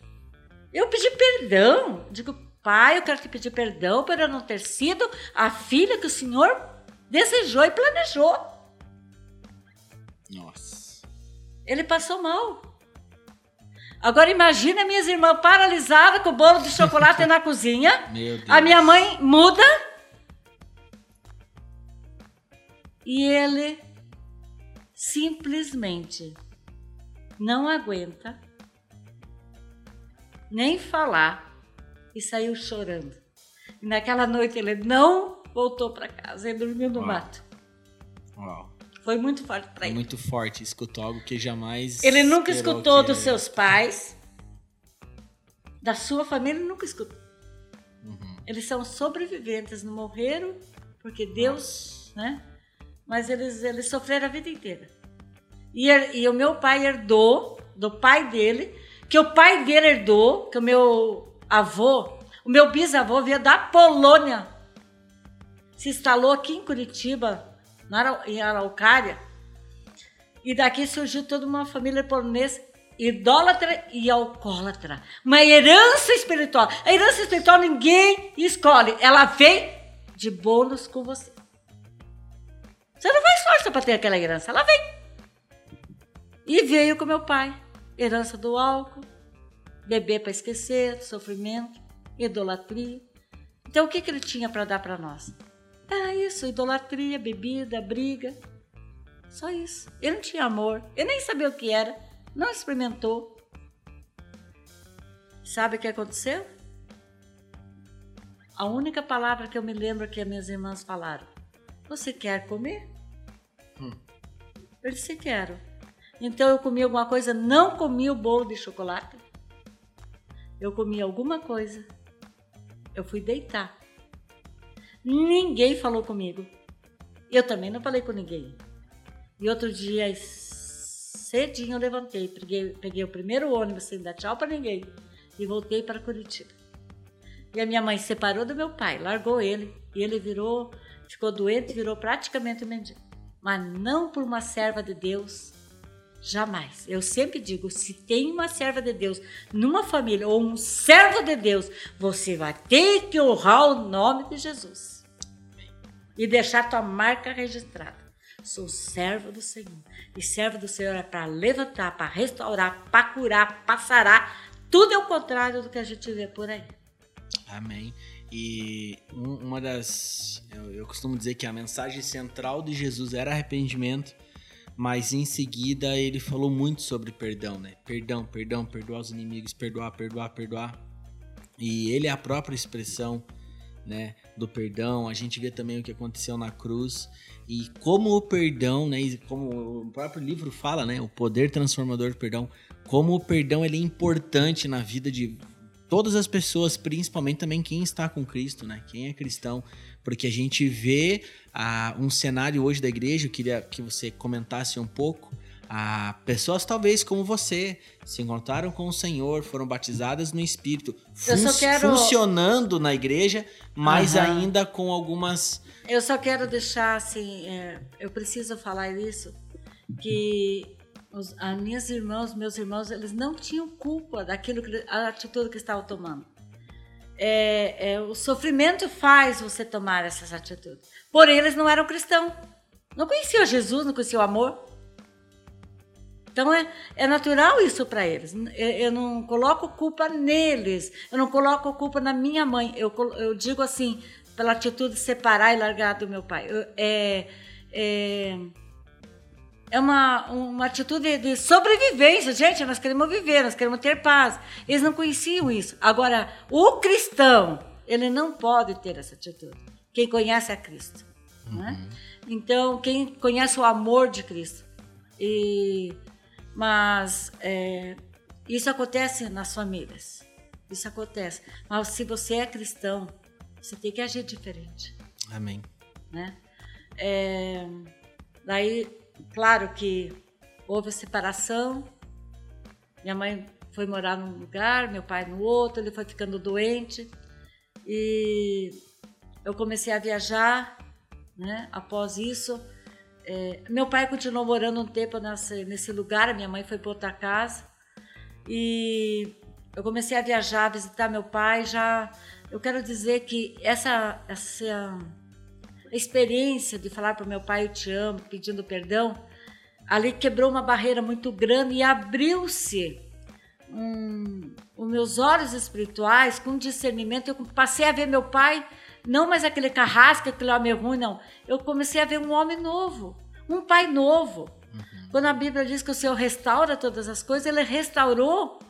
Eu pedi perdão. Digo, pai, eu quero te pedir perdão por eu não ter sido a filha que o senhor desejou e planejou. Nossa. Ele passou mal. Agora imagina minhas irmãs paralisadas com o bolo de chocolate na cozinha. Meu Deus. A minha mãe muda. E ele simplesmente não aguenta nem falar e saiu chorando. E naquela noite ele não voltou para casa, ele dormiu no Uau. mato. Uau. Foi muito forte para ele. Muito forte, escutou algo que jamais. Ele nunca escutou dos seus pais, da sua família, ele nunca escutou. Uhum. Eles são sobreviventes, não morreram porque Deus, Nossa. né? Mas eles, eles sofreram a vida inteira. E, e o meu pai herdou do pai dele que o pai dele herdou, que o meu avô, o meu bisavô veio da Polônia, se instalou aqui em Curitiba, em Araucária, e daqui surgiu toda uma família polonesa idólatra e alcoólatra. Uma herança espiritual. A herança espiritual ninguém escolhe, ela vem de bônus com você. Você não faz força para ter aquela herança, ela vem. E veio com meu pai herança do álcool, beber para esquecer, sofrimento, idolatria. Então, o que, que ele tinha para dar para nós? Era isso: idolatria, bebida, briga. Só isso. Ele não tinha amor, ele nem sabia o que era, não experimentou. Sabe o que aconteceu? A única palavra que eu me lembro que as minhas irmãs falaram: Você quer comer? Hum. Eu disse: Quero. Então eu comi alguma coisa, não comi o bolo de chocolate. Eu comi alguma coisa. Eu fui deitar. Ninguém falou comigo. Eu também não falei com ninguém. E outro dia, cedinho, eu levantei, peguei, peguei o primeiro ônibus sem dar tchau para ninguém e voltei para Curitiba. E a minha mãe separou do meu pai, largou ele e ele virou, ficou doente, virou praticamente um mendigo. Mas não por uma serva de Deus, Jamais. Eu sempre digo: se tem uma serva de Deus numa família ou um servo de Deus, você vai ter que honrar o nome de Jesus e deixar tua marca registrada. Sou servo do Senhor. E servo do Senhor é para levantar, para restaurar, para curar, para sarar. Tudo é o contrário do que a gente vê por aí. Amém. E uma das. Eu, eu costumo dizer que a mensagem central de Jesus era arrependimento mas em seguida ele falou muito sobre perdão, né? Perdão, perdão, perdoar os inimigos, perdoar, perdoar, perdoar. E ele é a própria expressão, né, do perdão. A gente vê também o que aconteceu na cruz e como o perdão, né, como o próprio livro fala, né, o poder transformador do perdão, como o perdão ele é importante na vida de todas as pessoas, principalmente também quem está com Cristo, né? Quem é cristão, porque a gente vê ah, um cenário hoje da igreja, eu queria que você comentasse um pouco. Ah, pessoas talvez como você se encontraram com o Senhor, foram batizadas no Espírito, fun quero... funcionando na igreja, mas uhum. ainda com algumas. Eu só quero deixar assim, é, eu preciso falar isso, que os, as minhas irmãs, meus irmãos, eles não tinham culpa daquilo que a atitude que estavam tomando. É, é, o sofrimento faz você tomar essas atitudes. Porém, eles não eram cristãos. Não conheciam Jesus, não conheciam o amor. Então é, é natural isso para eles. Eu, eu, não coloco culpa neles. Eu não coloco culpa na minha mãe. Eu, eu digo assim, pela atitude de separar e largar do meu pai. Eu, é, é, é uma, uma atitude de sobrevivência. Gente, nós queremos viver, nós queremos ter paz. Eles não conheciam isso. Agora, o cristão, ele não pode ter essa atitude. Quem conhece a Cristo. Uhum. Né? Então, quem conhece o amor de Cristo. E, mas é, isso acontece nas famílias. Isso acontece. Mas se você é cristão, você tem que agir diferente. Amém. Né? É, daí Claro que houve a separação. Minha mãe foi morar num lugar, meu pai no outro, ele foi ficando doente. E eu comecei a viajar, né? Após isso, é, meu pai continuou morando um tempo nesse, nesse lugar, minha mãe foi para outra casa. E eu comecei a viajar, visitar meu pai. Já, eu quero dizer que essa, essa a experiência de falar para o meu pai eu te amo, pedindo perdão, ali quebrou uma barreira muito grande e abriu-se um, os meus olhos espirituais com discernimento. Eu passei a ver meu pai, não mais aquele carrasco, aquele homem ruim, não. Eu comecei a ver um homem novo, um pai novo. Uhum. Quando a Bíblia diz que o Senhor restaura todas as coisas, ele restaurou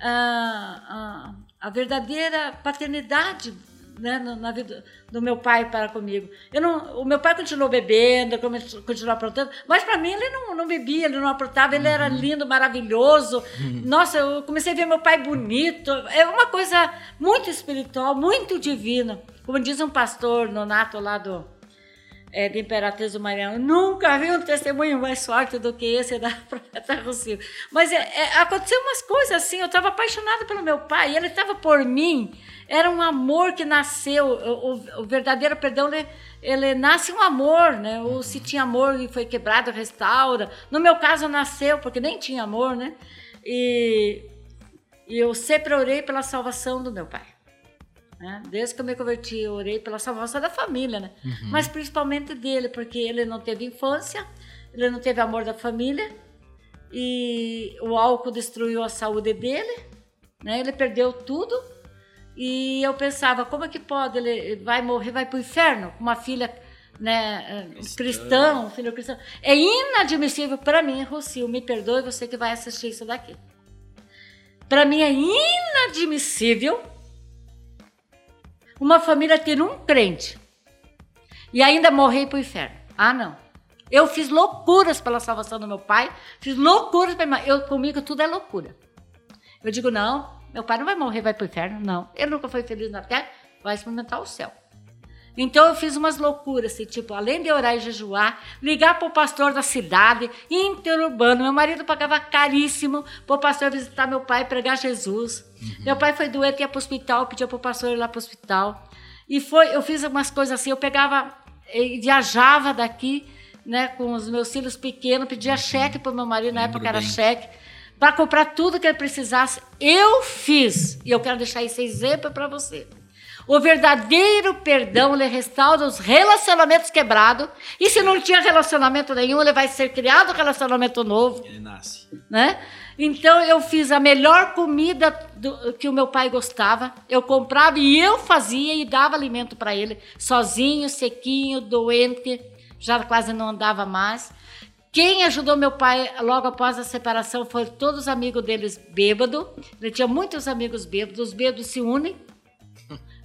ah, ah, a verdadeira paternidade né, na vida do meu pai para comigo. Eu não, o meu pai continuou bebendo, continuou aprontando, mas para mim ele não, não bebia, ele não aprontava, ele uhum. era lindo, maravilhoso. Uhum. Nossa, eu comecei a ver meu pai bonito. É uma coisa muito espiritual, muito divina. Como diz um pastor nonato lá do é, de Imperatriz do Maranhão. Nunca vi um testemunho mais forte do que esse da profeta Rocio. Mas é, é, aconteceu umas coisas assim, eu estava apaixonada pelo meu pai, ele estava por mim. Era um amor que nasceu, o, o, o verdadeiro perdão, ele, ele, nasce um amor, né? Ou se tinha amor e foi quebrado, restaura. No meu caso, nasceu, porque nem tinha amor, né? E, e eu sempre orei pela salvação do meu pai. Né? Desde que eu me converti, eu orei pela salvação da família, né? Uhum. Mas principalmente dele, porque ele não teve infância, ele não teve amor da família, e o álcool destruiu a saúde dele, né? Ele perdeu tudo e eu pensava, como é que pode? Ele vai morrer, vai para o inferno? Uma filha né, cristã, um filho cristão. É inadmissível para mim, Rocio, me perdoe você que vai assistir isso daqui. Para mim é inadmissível uma família ter um crente e ainda morrer para o inferno. Ah, não. Eu fiz loucuras pela salvação do meu pai, fiz loucuras para eu comigo tudo é loucura. Eu digo não, meu pai não vai morrer, vai para o inferno, não. Ele nunca foi feliz na terra, vai experimentar o céu. Então eu fiz umas loucuras, assim, tipo, além de orar e jejuar, ligar para o pastor da cidade, interurbano. Meu marido pagava caríssimo para o pastor visitar meu pai e pregar Jesus. Uhum. Meu pai foi doente, ia para o hospital, pedia para o pastor ir lá para o hospital. E foi, eu fiz umas coisas assim, eu pegava, viajava daqui, né, com os meus filhos pequenos, pedia uhum. cheque para o meu marido, na época era cheque para comprar tudo que ele precisasse. Eu fiz. E eu quero deixar esse exemplo para você. O verdadeiro perdão, ele restaura os relacionamentos quebrados. E se não tinha relacionamento nenhum, ele vai ser criado um relacionamento novo. Ele nasce. Né? Então eu fiz a melhor comida do, que o meu pai gostava. Eu comprava e eu fazia e dava alimento para ele, sozinho, sequinho, doente, já quase não andava mais. Quem ajudou meu pai logo após a separação foram todos os amigos deles bêbados. Ele tinha muitos amigos bêbados. Os bêbados se unem,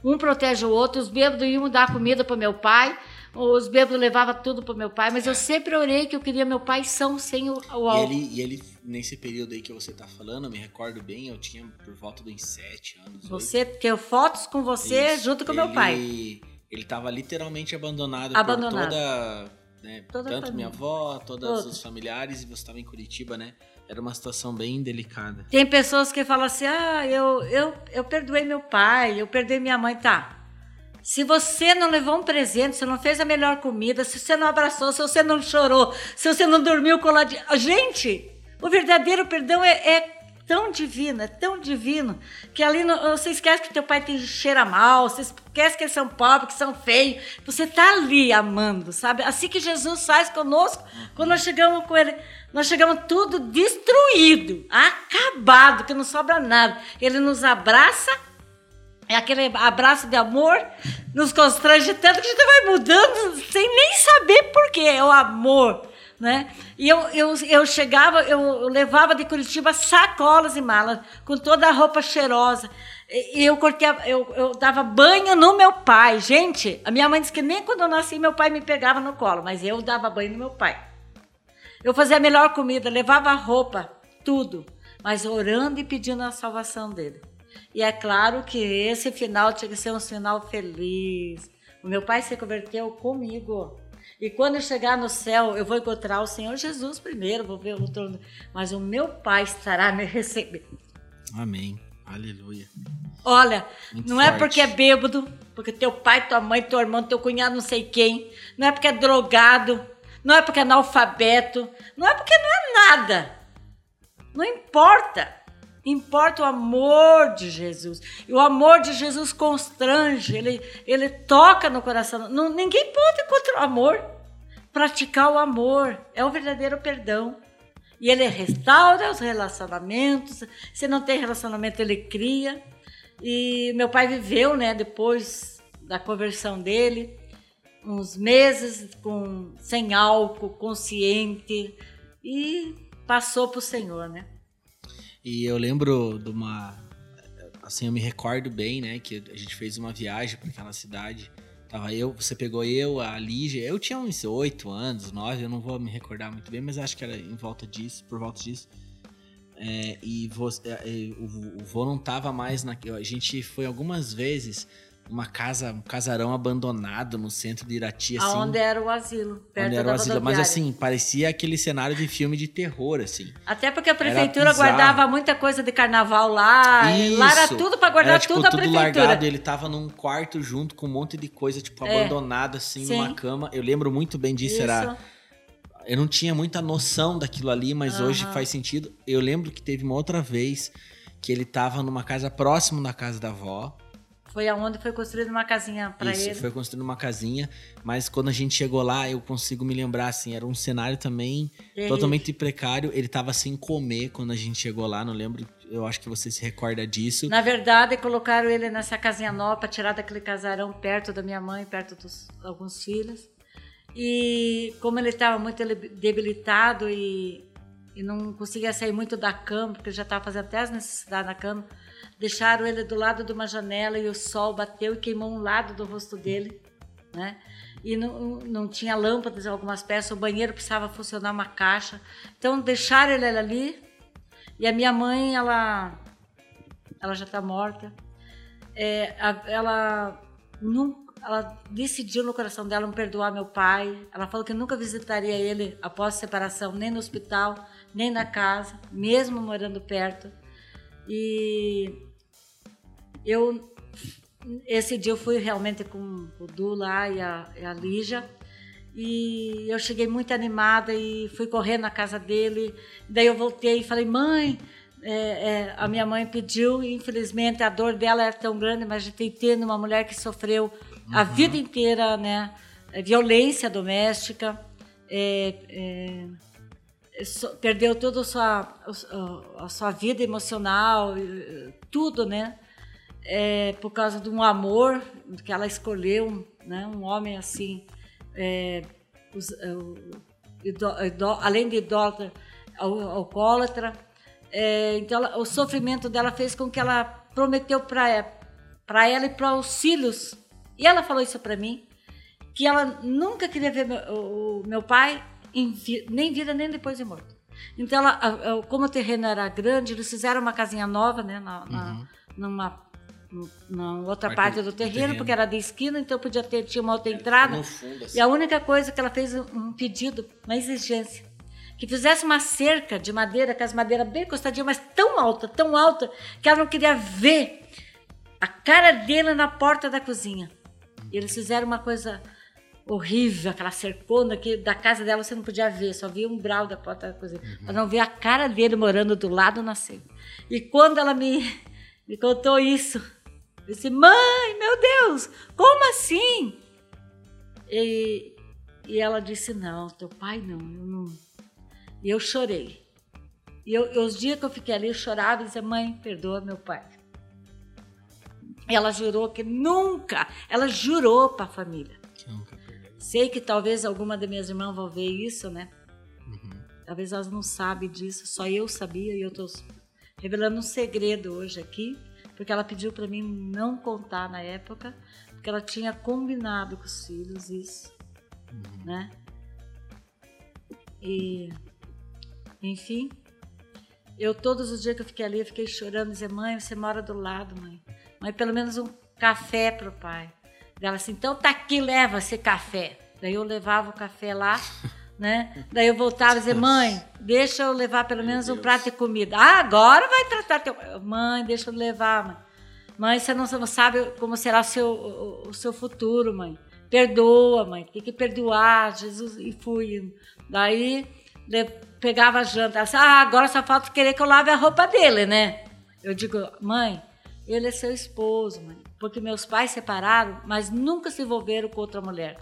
Um protege o outro, os bêbados iam dar comida para meu pai, os bêbados levavam tudo para meu pai, mas eu sempre orei que eu queria meu pai são sem o, o álcool. E ele, e ele, nesse período aí que você tá falando, eu me recordo bem, eu tinha por volta dos 7 anos. Você tem fotos com você Isso. junto com ele, meu pai. Ele tava literalmente abandonado, Abandonado. por toda. Né, tanto minha avó, todos Todos. os familiares, e você estava em Curitiba, né? Era uma situação bem delicada. Tem pessoas que falam assim: ah, eu, eu, eu perdoei meu pai, eu perdoei minha mãe. Tá. Se você não levou um presente, se não fez a melhor comida, se você não abraçou, se você não chorou, se você não dormiu coladinho. Gente, o verdadeiro perdão é, é tão divino, é tão divino, que ali não, você esquece que teu pai tem cheira mal, você esquece que eles são pobres, que são feios. Você tá ali amando, sabe? Assim que Jesus faz conosco, quando nós chegamos com ele, nós chegamos tudo destruído, acabado, que não sobra nada. Ele nos abraça é aquele abraço de amor, nos constrange tanto que a gente vai mudando sem nem saber por quê. É o amor, né? E eu, eu, eu chegava, eu, levava de Curitiba sacolas e malas, com toda a roupa cheirosa. E eu cortei, a- eu, eu dava banho no meu pai. Gente, a minha mãe disse que nem quando eu nasci meu pai me pegava no colo, mas eu dava banho no meu pai. Eu fazia a melhor comida, levava a roupa, tudo, mas orando e pedindo a salvação dele. E é claro que esse final tinha que ser um final feliz. O meu pai se converteu comigo. E quando eu chegar no céu, eu vou encontrar o Senhor Jesus primeiro, vou ver o trono. Mas o meu pai estará me recebendo. Amém. Aleluia. Olha, Muito não é forte. porque é bêbado, porque teu pai, tua mãe, teu irmão, teu cunhado, não sei quem. Não é porque é drogado. Não é porque é analfabeto. Não é porque não é nada. Não importa. Importa o amor de Jesus. E o amor de Jesus constrange, ele, ele toca no coração. Não, ninguém pode contra o amor. Praticar o amor é o verdadeiro perdão. E ele restaura os relacionamentos. Se não tem relacionamento, ele cria. E meu pai viveu, né, depois da conversão dele, uns meses com sem álcool, consciente e passou para o Senhor, né? E eu lembro de uma. Assim, eu me recordo bem, né? Que a gente fez uma viagem para aquela cidade. Tava eu, você pegou eu, a Lígia. Eu tinha uns 8 anos, 9, eu não vou me recordar muito bem, mas acho que era em volta disso, por volta disso. É, e você, é, é, o, o vô não tava mais na. A gente foi algumas vezes numa casa, um casarão abandonado no centro de Irati, assim. Aonde era o asilo, perto onde era o asilo. Mas assim, parecia aquele cenário de filme de terror, assim. Até porque a prefeitura guardava muita coisa de carnaval lá. e Lá era Isso. tudo para guardar Era, tipo, tudo a prefeitura. largado. Ele tava num quarto junto com um monte de coisa, tipo, É. abandonado, assim, Sim. numa cama. Eu lembro muito bem disso. Era, eu não tinha muita noção daquilo ali, mas hoje Aham. faz sentido. Eu lembro que teve uma outra vez que ele tava numa casa próximo da casa da avó. Foi aonde foi construída uma casinha para Isso, ele. foi construindo uma casinha. Mas quando a gente chegou lá, eu consigo me lembrar, assim, era um cenário também Terrível. totalmente precário. Ele tava sem comer quando a gente chegou lá, não lembro. Eu acho que você se recorda disso. Na verdade, colocaram ele nessa casinha nova tirar daquele casarão perto da minha mãe, perto dos alguns filhos. E como ele estava muito debilitado e, e não conseguia sair muito da cama, porque já estava fazendo até as necessidades na cama, deixaram ele do lado de uma janela e o sol bateu e queimou um lado do rosto dele, né? E não, não tinha lâmpadas algumas peças, o banheiro precisava funcionar uma caixa. Então deixaram ele ali e a minha mãe, ela ela já está morta. É, ela, nunca, ela decidiu no coração dela não perdoar meu pai. Ela falou que nunca visitaria ele após separação, nem no hospital, nem na casa, mesmo morando perto. E eu, esse dia eu fui realmente com o Du lá e a, e a Lígia. E eu cheguei muito animada e fui correr na casa dele. Daí eu voltei e falei, mãe, é, é, a minha mãe pediu, e infelizmente a dor dela é tão grande, mas a gente entende uma mulher que sofreu a vida inteira, né? é, Violência doméstica, é, é, perdeu toda a sua, a sua vida emocional, eh, tudo, né? É, por causa de um amor que ela escolheu, né? Um homem assim, é, os- é, o- idó- idó- além de idólatra, al- alcoólatra. É, então, ela- o sofrimento dela fez com que ela prometeu para ela e para os filhos. E ela falou isso para mim, que ela nunca queria ver meu, o, meu pai vi, nem vida nem depois de morto. Então, ela, como o terreno era grande, eles fizeram uma casinha nova, né, na, uhum. numa na outra parte do terreno, terreno, porque era de esquina, então podia ter tinha uma outra entrada. Fundo, assim. E a única coisa que ela fez um pedido, uma exigência, que fizesse uma cerca de madeira, com as madeiras bem encostadinhas, mas tão alta, tão alta, que ela não queria ver a cara dele na porta da cozinha. E eles fizeram uma coisa horrível, aquela cercona que da casa dela você não podia ver, só via um brau da porta da cozinha. Uhum. Não ver a cara dele morando do lado na cerca. E quando ela me, me contou isso, eu disse, mãe, meu Deus, como assim? E, e ela disse, não, teu pai não, eu não. E eu chorei. E eu, os dias que eu fiquei ali, eu chorava e dizia, mãe, perdoa meu pai. Ela jurou que nunca, ela jurou para a família. Nunca Sei que talvez alguma das minhas irmãs vão ver isso, né? Uhum. Talvez elas não sabem disso, só eu sabia e eu estou revelando um segredo hoje aqui porque ela pediu para mim não contar na época, porque ela tinha combinado com os filhos isso, uhum. né? E, enfim, eu todos os dias que eu fiquei ali, eu fiquei chorando, dizia, mãe, você mora do lado, mãe. Mãe, pelo menos um café pro pai. Ela assim, então tá aqui, leva esse café. Daí eu levava o café lá, né? Daí eu voltava e dizia, mãe, deixa eu levar pelo menos um prato de comida. Ah, agora vai tratar teu. Mãe, deixa eu levar, mãe. Mãe, você não, sabe como será o seu, o, o, seu futuro, mãe. Perdoa, mãe. Tem que perdoar, Jesus. E fui. Daí pegava a janta. Ela disse, ah, agora só falta querer que eu lave a roupa dele, né? Eu digo, mãe, ele é seu esposo, mãe. Porque meus pais separaram, mas nunca se envolveram com outra mulher.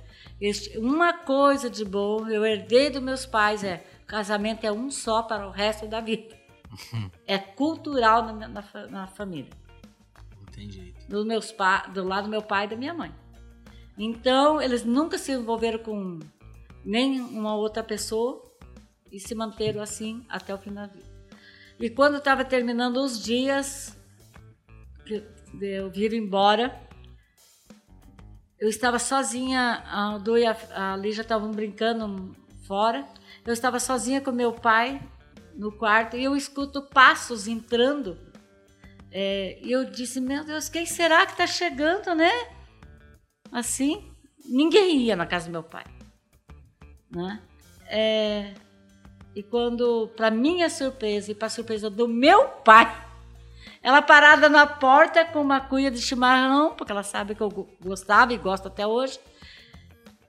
Uma coisa de bom eu herdei dos meus pais é casamento é um só para o resto da vida. é cultural na, na, na família. Entendi. Do, meus pa, do lado do meu pai e da minha mãe. Então, eles nunca se envolveram com nem uma outra pessoa e se manteram assim até o fim da vida. E quando estava terminando os dias, eu vir embora, eu estava sozinha, a Du e a, Lígia estavam brincando fora. Eu estava sozinha com meu pai no quarto e eu escuto passos entrando. É, e eu disse: Meu Deus, quem será que está chegando, né? Assim, ninguém ia na casa do meu pai. Né? É, e quando, para minha surpresa e para surpresa do meu pai, ela parada na porta com uma cuia de chimarrão, porque ela sabe que eu gostava e gosto até hoje.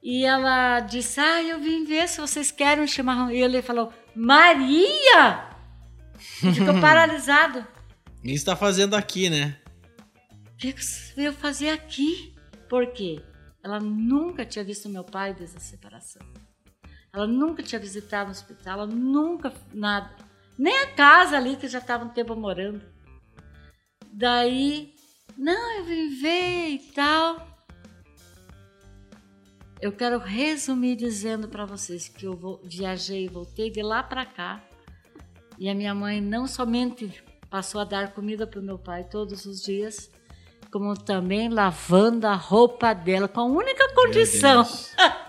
E ela disse: Ah, eu vim ver se vocês querem um chimarrão. E ele falou: Maria! Ficou paralisado. O que está fazendo aqui, né? O que você veio fazer aqui? Por quê? Ela nunca tinha visto meu pai desde a separação. Ela nunca tinha visitado o hospital, ela nunca nada. Nem a casa ali que já estava um tempo morando. Daí, não, eu vim ver e tal. Eu quero resumir dizendo para vocês que eu vou, viajei e voltei de lá para cá. E a minha mãe não somente passou a dar comida para o meu pai todos os dias, como também lavando a roupa dela, com a única condição.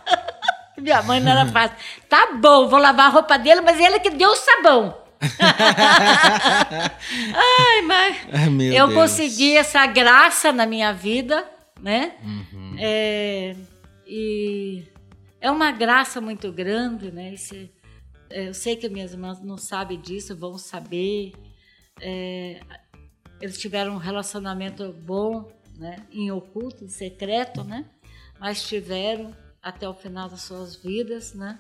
minha mãe não era fácil. Tá bom, vou lavar a roupa dele, mas ele que deu o sabão. Ai, mas Ai, eu Deus. consegui essa graça na minha vida, né? Uhum. É, e é uma graça muito grande, né? Esse, é, eu sei que minhas irmãs não sabem disso, vão saber. É, eles tiveram um relacionamento bom, né? Em oculto, em secreto, né? Mas tiveram até o final das suas vidas, né?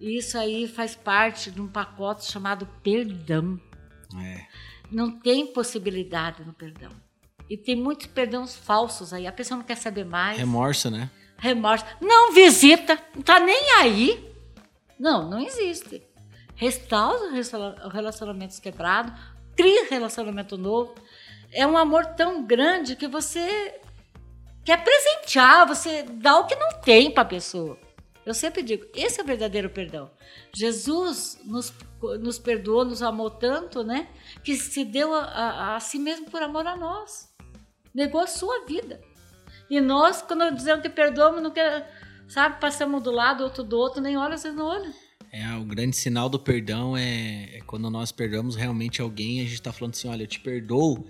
Isso aí faz parte de um pacote chamado perdão. É. Não tem possibilidade no perdão. E tem muitos perdões falsos aí. A pessoa não quer saber mais. Remorso, né? Remorso. Não visita, não tá nem aí. Não, não existe. Restaura relacionamentos quebrados, cria relacionamento novo. É um amor tão grande que você quer presentear, você dá o que não tem para a pessoa. Eu sempre digo, esse é o verdadeiro perdão. Jesus nos, nos perdoou, nos amou tanto, né? Que se deu a, a, a si mesmo por amor a nós. Negou a sua vida. E nós, quando dizemos que perdoamos, não quer, sabe, passamos do lado, outro do outro, nem olha, vocês não olham. É, o grande sinal do perdão é, é quando nós perdoamos realmente alguém, a gente tá falando assim, olha, eu te perdoo,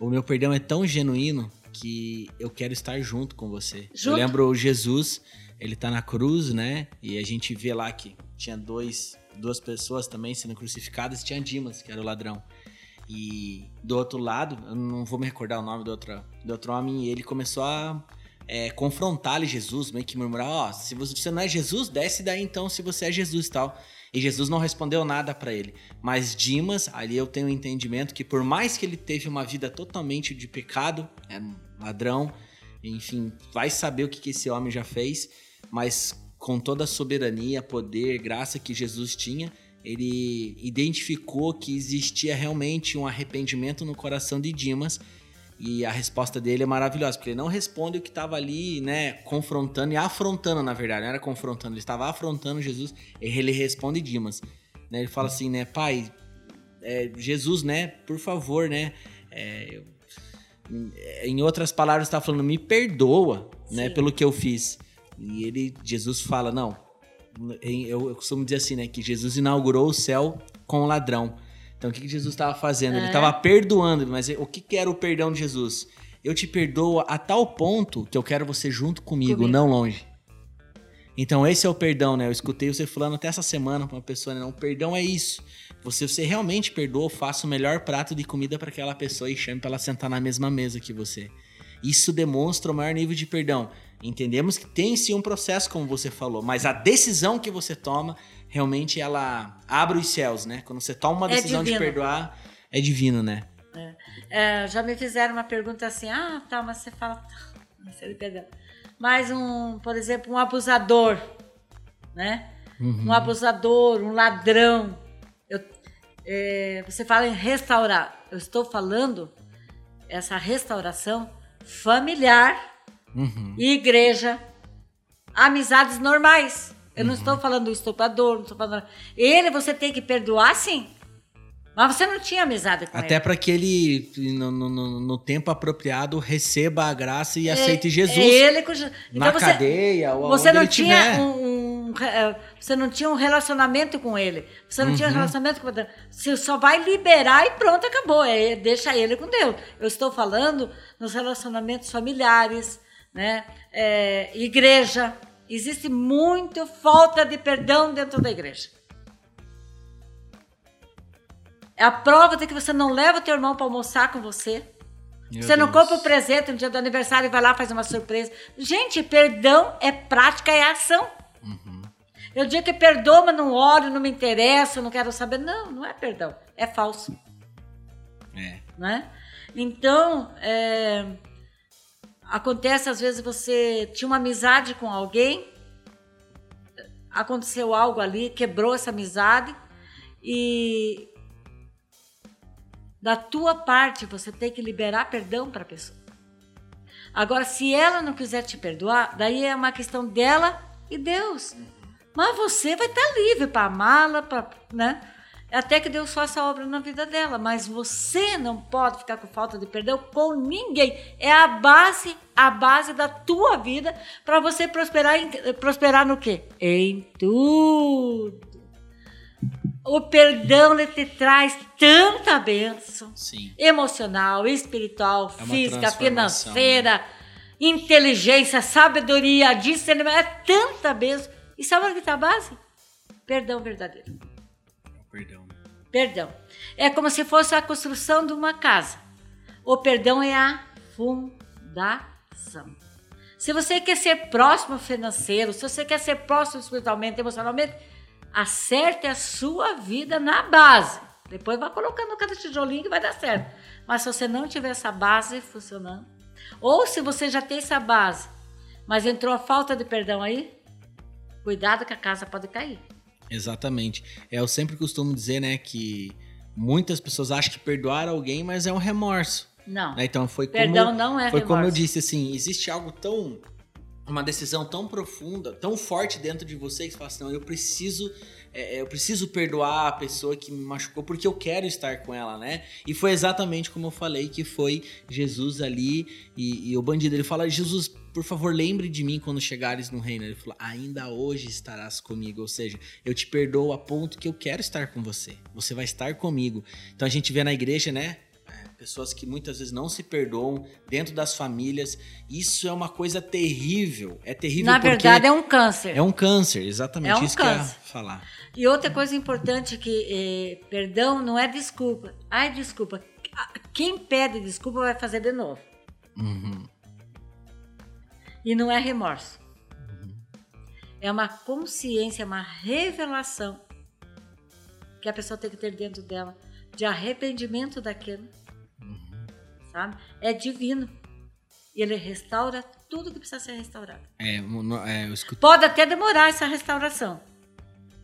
o meu perdão é tão genuíno que eu quero estar junto com você. Junto? Eu lembro Jesus, ele tá na cruz, né? E a gente vê lá que tinha dois, duas pessoas também sendo crucificadas, tinha Dimas, que era o ladrão. E do outro lado, eu não vou me recordar o nome do outro, do outro homem, e ele começou a é, confrontar Jesus, meio que murmurar, ó, oh, se você não é Jesus, desce daí então se você é Jesus e tal. E Jesus não respondeu nada para ele. Mas Dimas, ali eu tenho o um entendimento que por mais que ele teve uma vida totalmente de pecado, é um ladrão, enfim, vai saber o que, que esse homem já fez, mas com toda a soberania, poder, graça que Jesus tinha, ele identificou que existia realmente um arrependimento no coração de Dimas e a resposta dele é maravilhosa, porque ele não responde o que estava ali, né, confrontando e afrontando, na verdade. Não era confrontando, ele estava afrontando Jesus. E ele responde Dimas. Né, ele fala assim, né, pai, é, Jesus, né, por favor, né, é, em outras palavras, está falando, me perdoa, né, Sim. né, pelo que eu fiz. E ele, Jesus fala, não, eu, eu costumo dizer assim, né, que Jesus inaugurou o céu com o ladrão. Então o que, que Jesus estava fazendo? É. Ele estava perdoando, mas o que, que era o perdão de Jesus? Eu te perdoo a tal ponto que eu quero você junto comigo, comigo. não longe. Então esse é o perdão, né? Eu escutei você falando até essa semana com uma pessoa, né? Não, perdão é isso. Você, você realmente perdoa, faça o melhor prato de comida para aquela pessoa e chame para ela sentar na mesma mesa que você. Isso demonstra o maior nível de perdão. Entendemos que tem sim um processo, como você falou, mas a decisão que você toma realmente ela abre os céus, né? Quando você toma uma é decisão é de perdoar, é divino, né? É. É, já me fizeram uma pergunta assim, ah, tá, mas você fala, perdão. Mas um, por exemplo, um abusador, né? Uhum. Um abusador, um ladrão. Eu, é, você fala em restaurar. Eu estou falando essa restauração familiar, uhum. igreja, amizades normais. Eu não estou falando do estuprador, não estou falando. Ele você tem que perdoar, sim. Mas você não tinha amizade com Até ele. Até para que ele, no, no, no, tempo apropriado, receba a graça e é, aceite Jesus. Ele, então na você, cadeia ou você não tinha. Um, um, é, você não tinha um relacionamento com ele. Você não uhum. tinha um relacionamento com ele. Você só vai liberar e pronto, acabou. É, deixa ele com Deus. Eu estou falando nos relacionamentos familiares, né? É, igreja. Existe muito falta de perdão dentro da igreja. É a prova de que você não leva o teu irmão para almoçar com você. Meu você não compra o presente no dia do aniversário e vai lá faz uma surpresa. Gente, perdão é prática, é ação. Uhum. Eu digo que perdoa, mas não olho, não me interessa, não quero saber. Não, não é perdão. É falso. É. Né? Então, é, Acontece às vezes você tinha uma amizade com alguém, aconteceu algo ali, quebrou essa amizade e da tua parte você tem que liberar perdão para a pessoa. Agora, se ela não quiser te perdoar, daí é uma questão dela e Deus. Mas você vai estar livre para amá-la, para, né? Até que Deus faça a obra na vida dela, mas você não pode ficar com falta de perdão com ninguém. É a base, a base da tua vida para você prosperar em, prosperar no quê? Em tudo. O perdão ele te traz tanta bênção Sim. emocional, espiritual, é física, né? financeira, né? inteligência, sabedoria, discernimento, é tanta bênção. E sabe onde está a base? Perdão verdadeiro. Perdão. Perdão. É como se fosse a construção de uma casa. O perdão é a fundação. Se você quer ser próximo financeiro, se você quer ser próximo espiritualmente, emocionalmente, acerte a sua vida na base. Depois vai colocando cada tijolinho que vai dar certo. Mas se você não tiver essa base funcionando, ou se você já tem essa base, mas entrou a falta de perdão aí, cuidado que a casa pode cair. Exatamente. É, eu sempre costumo dizer, né, que muitas pessoas acham que perdoar alguém, mas é um remorso. Não. Né? Então foi Perdão como, não é Foi remorso. como eu disse, assim, existe algo tão uma decisão tão profunda, tão forte dentro de você que você fala assim, não, eu preciso é, é, eu preciso perdoar a pessoa que me machucou porque eu quero estar com ela, né? E foi exatamente como eu falei que foi Jesus ali e, e o bandido ele fala Jesus por favor, lembre de mim quando chegares no reino. Ele falou: ainda hoje estarás comigo. Ou seja, eu te perdoo a ponto que eu quero estar com você. Você vai estar comigo. Então a gente vê na igreja, né? Pessoas que muitas vezes não se perdoam dentro das famílias. Isso é uma coisa terrível. É terrível Na verdade, é um câncer. É um câncer, exatamente é um isso câncer. que eu ia falar. E outra coisa importante que eh, perdão não é desculpa. Ai, desculpa. Quem pede desculpa vai fazer de novo. Uhum. E não é remorso. Uhum. É uma consciência, uma revelação que a pessoa tem que ter dentro dela de arrependimento daquilo sabe? É divino. E ele restaura tudo que precisa ser restaurado. É, é. Pode até demorar essa restauração,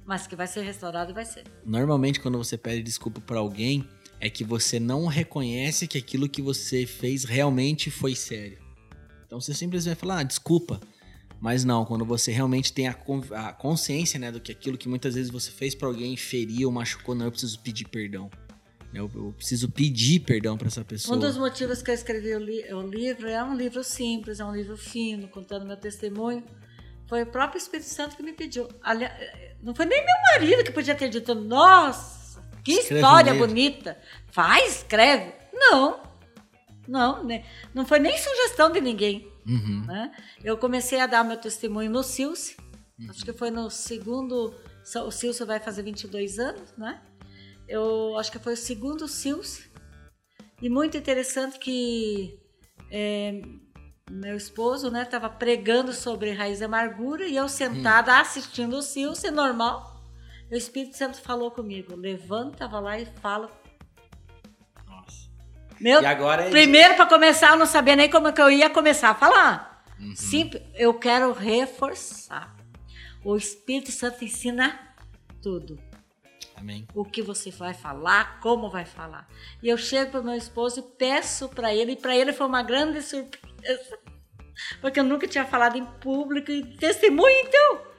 mas que vai ser restaurado vai ser. Normalmente, quando você pede desculpa para alguém, é que você não reconhece que aquilo que você fez realmente foi sério. Então você simplesmente vai falar, ah, desculpa. Mas não, quando você realmente tem a, a consciência né, do que aquilo que muitas vezes você fez para alguém feriu ou machucou, não, eu preciso pedir perdão. Eu, eu preciso pedir perdão para essa pessoa. Um dos motivos que eu escrevi o, li o, livro é um livro simples, é um livro fino, contando meu testemunho. Foi o próprio Espírito Santo que me pediu. Aliás, não foi nem meu marido que podia ter dito, nossa, que escreve história bonita. Faz, escreve. Não, não, né? não foi nem sugestão de ninguém. Uhum. Né? Eu comecei a dar meu testemunho no Silce, uhum. acho que foi no segundo. O Silce vai fazer 22 anos, né? Eu acho que foi o segundo SILS, e muito interessante que é, meu esposo né estava pregando sobre raiz e amargura e eu sentada hum. assistindo o SILS, é normal. O Espírito Santo falou comigo, levanta, vai lá e fala. Nossa. Meu, e agora é primeiro para começar, eu não sabia nem como que eu ia começar a falar. Uhum. Simples, eu quero reforçar. O Espírito Santo ensina tudo. Amém. O que você vai falar, como vai falar. E eu chego para meu esposo e peço para ele, e para ele foi uma grande surpresa, porque eu nunca tinha falado em público e testemunho, então.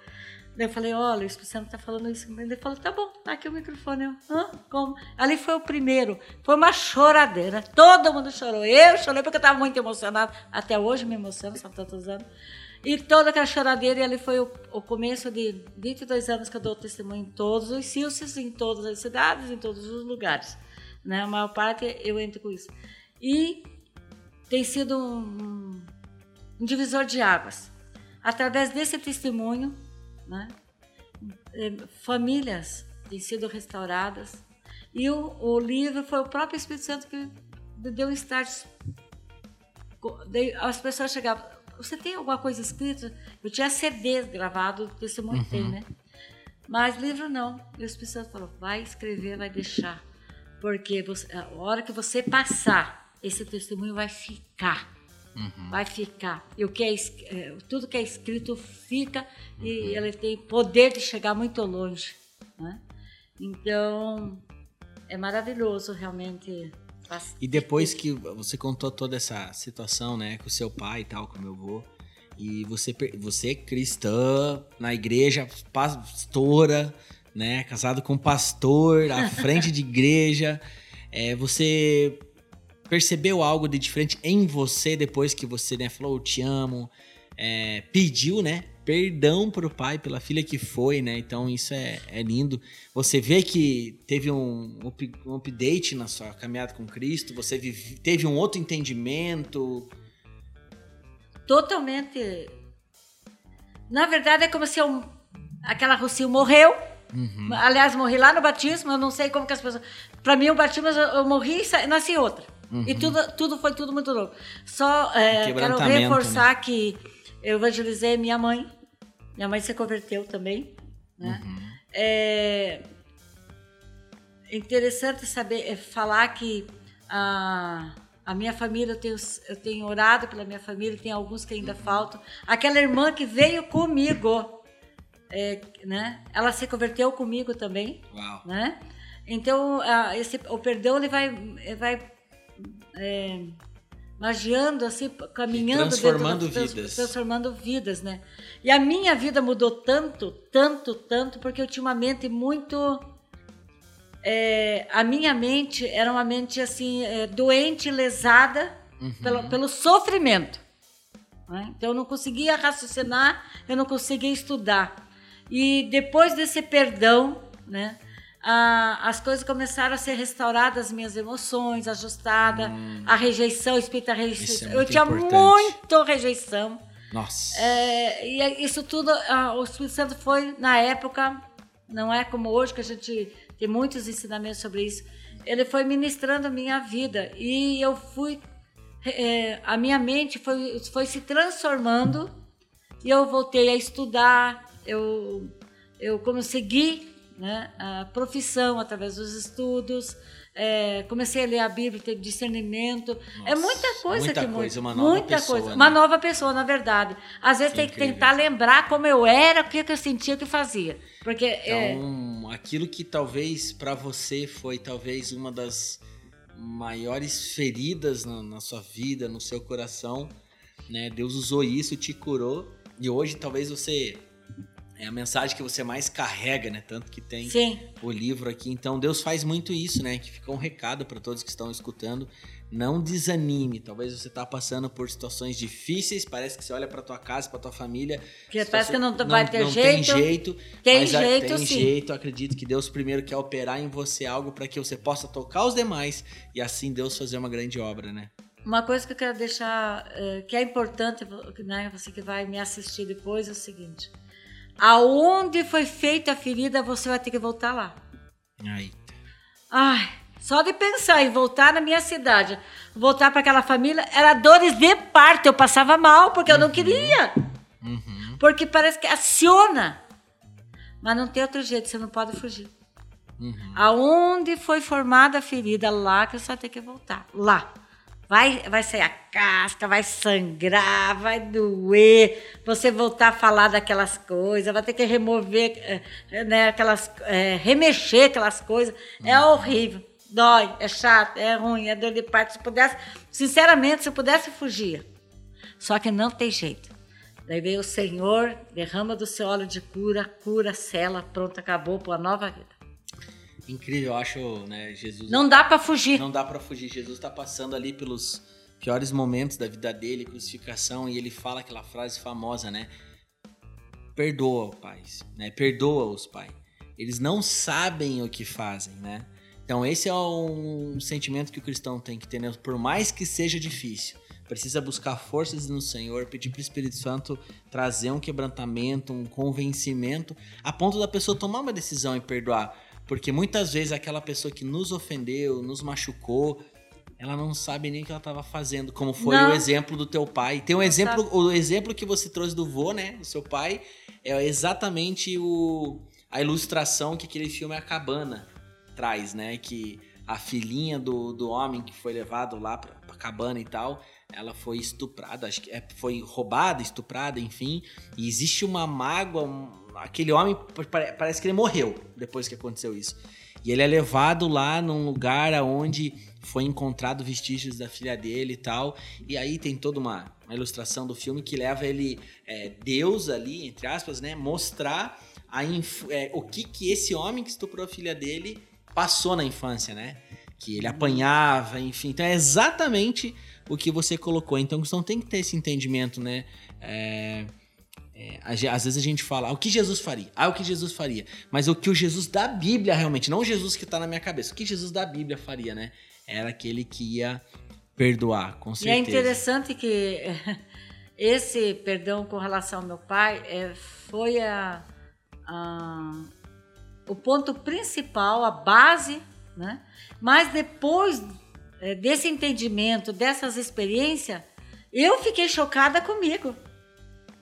Daí eu falei, olha, o Espírito Santo está falando isso. Ele falou, tá bom, tá aqui o microfone. Eu, Hã? Como? Ali foi o primeiro. Foi uma choradeira. Todo mundo chorou. Eu chorei porque eu estava muito emocionada. Até hoje me emociono, são tantos anos. E toda aquela choradeira, e ali foi o, o, começo de 22 anos que eu dou testemunho em todos os silces, em todas as cidades, em todos os lugares. Né? A maior parte eu entro com isso. E tem sido um, um divisor de águas. Através desse testemunho, né? Eh, famílias têm sido restauradas. E o, o livro foi o próprio Espírito Santo que deu um start. As pessoas chegavam, você tem alguma coisa escrita? Eu tinha CDs gravados, testemunho uhum. tem, né? Mas livro não. E o Espírito Santo falou, vai escrever, vai deixar. Porque você, a hora que você passar, esse testemunho vai ficar. Uhum. Vai ficar. E o que é, é, tudo que é escrito fica uhum. e ele tem poder de chegar muito longe. Né? Então, é maravilhoso realmente e depois que você contou toda essa situação, né, com o seu pai e tal, com o meu avô, e você, você cristã, na igreja, pastora, né, casado com um pastor, à frente de igreja, é, você percebeu algo de diferente em você depois que você né, falou, eu te amo, é, pediu, né, perdão pro pai pela filha que foi, né? Então isso é, é lindo. Você vê que teve um, um update na sua caminhada com Cristo, você vive, teve um outro entendimento. Totalmente. Na verdade, é como se eu, aquela Rocio morreu. Uhum. Aliás, morri lá no batismo, eu não sei como que as pessoas. Para mim, o batismo, eu morri e nasci outra. Uhum. E tudo, tudo foi tudo muito novo. Só é, quero reforçar né? que eu evangelizei minha mãe. Minha mãe se converteu também. Né? Uhum. É interessante saber é, falar que a, a minha família, eu tenho, eu tenho orado pela minha família, tem alguns que ainda uhum. faltam. Aquela irmã que veio comigo, é, né? ela se converteu comigo também. Uau. Né? Então, esse, o perdão ele vai, vai é, magiando, assim, caminhando transformando dentro da, vidas. transformando vidas, né? E a minha vida mudou tanto, tanto, tanto, porque eu tinha uma mente muito é, a minha mente era uma mente assim é, doente, lesada uhum. pelo, pelo sofrimento. Né? Então eu não conseguia raciocinar, eu não conseguia estudar. E depois desse perdão, né, a, as coisas começaram a ser restauradas, as minhas emoções, ajustada, hum. a rejeição, o espírito da rejeição. É eu tinha importante. muito rejeição. Nossa. É, e isso tudo, o Espírito Santo foi, na época, não é como hoje que a gente tem muitos ensinamentos sobre isso. Ele foi ministrando a minha vida e eu fui, é, a minha mente foi, foi se transformando e eu voltei a estudar, eu, eu consegui né, a profissão através dos estudos, é, comecei a ler a Bíblia, ter discernimento. É Nossa, é muita coisa muita que coisa, uma nova muita pessoa, coisa, né? uma nova pessoa, na verdade. Às vezes tem que tentar lembrar como eu era, o que, eu sentia, o que fazia, porque é então, é... aquilo que talvez para você foi talvez uma das maiores feridas na, na sua vida, no seu coração, né? Deus usou isso, te curou e hoje talvez você é a mensagem que você mais carrega, né? Tanto que tem Sim. o livro aqui. Então Deus faz muito isso, né? Que fica um recado para todos que estão escutando. Não desanime. Talvez você está passando por situações difíceis. Parece que você olha para tua casa, para tua família. Que parece que não, não vai ter não jeito. Tem jeito. Tem mas jeito, tem sim. jeito. Acredito que Deus primeiro quer operar em você algo para que você possa tocar os demais e assim Deus fazer uma grande obra, né? Uma coisa que eu quero deixar, é, que é importante, né? Você que vai me assistir depois é o seguinte Aonde foi feita a ferida, você vai ter que voltar lá. Eita. Ai, só de pensar em voltar na minha cidade, voltar para aquela família, era dores de parto. Eu passava mal porque eu não uhum. queria. Uhum. Porque parece que aciona. Mas não tem outro jeito, você não pode fugir. Uhum. Aonde foi formada a ferida, lá que você vai ter que voltar. Lá. Vai, vai sair a casca, vai sangrar, vai doer, você voltar a falar daquelas coisas, vai ter que remover, eh, né, aquelas, é, remexer aquelas coisas. É uhum. horrível, dói, é chato, é ruim, é dor de parto. Se pudesse, sinceramente, se pudesse, fugir. Só que não tem jeito. Daí veio o Senhor, derrama do seu óleo de cura, cura, cela, pronto, acabou para uma nova vida incrível, eu acho, né, Jesus. Não dá para fugir. Não dá para fugir. Jesus está passando ali pelos piores momentos da vida dele, crucificação, e ele fala aquela frase famosa, né? Perdoa, Pai, né? Perdoa-os, Pai. Eles não sabem o que fazem, né? Então esse é um sentimento que o cristão tem que ter, né? por mais que seja difícil. Precisa buscar forças no Senhor, pedir para o Espírito Santo trazer um quebrantamento, um convencimento, a ponto da pessoa tomar uma decisão e perdoar. Porque muitas vezes aquela pessoa que nos ofendeu, nos machucou, ela não sabe nem o que ela estava fazendo, como foi não. o exemplo do teu pai. Tem um não exemplo, sabe. o exemplo que você trouxe do vô, né, do seu pai, é exatamente o a ilustração que aquele filme A Cabana traz, né, que a filhinha do, do homem que foi levado lá pra, pra cabana e tal, ela foi estuprada, acho que é, foi roubada, estuprada, enfim, e existe uma mágoa, um, aquele homem parece que ele morreu depois que aconteceu isso. E ele é levado lá num lugar onde foi encontrado vestígios da filha dele e tal. E aí tem toda uma, uma ilustração do filme que leva ele, é, Deus ali, entre aspas, né, mostrar a é, o que, que esse homem que estuprou a filha dele passou na infância, né? Que ele apanhava, enfim. Então é exatamente o que você colocou. Então você não tem que ter esse entendimento, né? É, é, às vezes a gente fala ah, o que Jesus faria, ah, o que Jesus faria, mas o que o Jesus da Bíblia realmente, não o Jesus que está na minha cabeça, o que Jesus da Bíblia faria, né? Era aquele que ia perdoar, com certeza. E é interessante que esse perdão com relação ao meu pai é, foi a, a, o ponto principal, a base, né? Mas depois é, desse entendimento, dessas experiências, eu fiquei chocada comigo.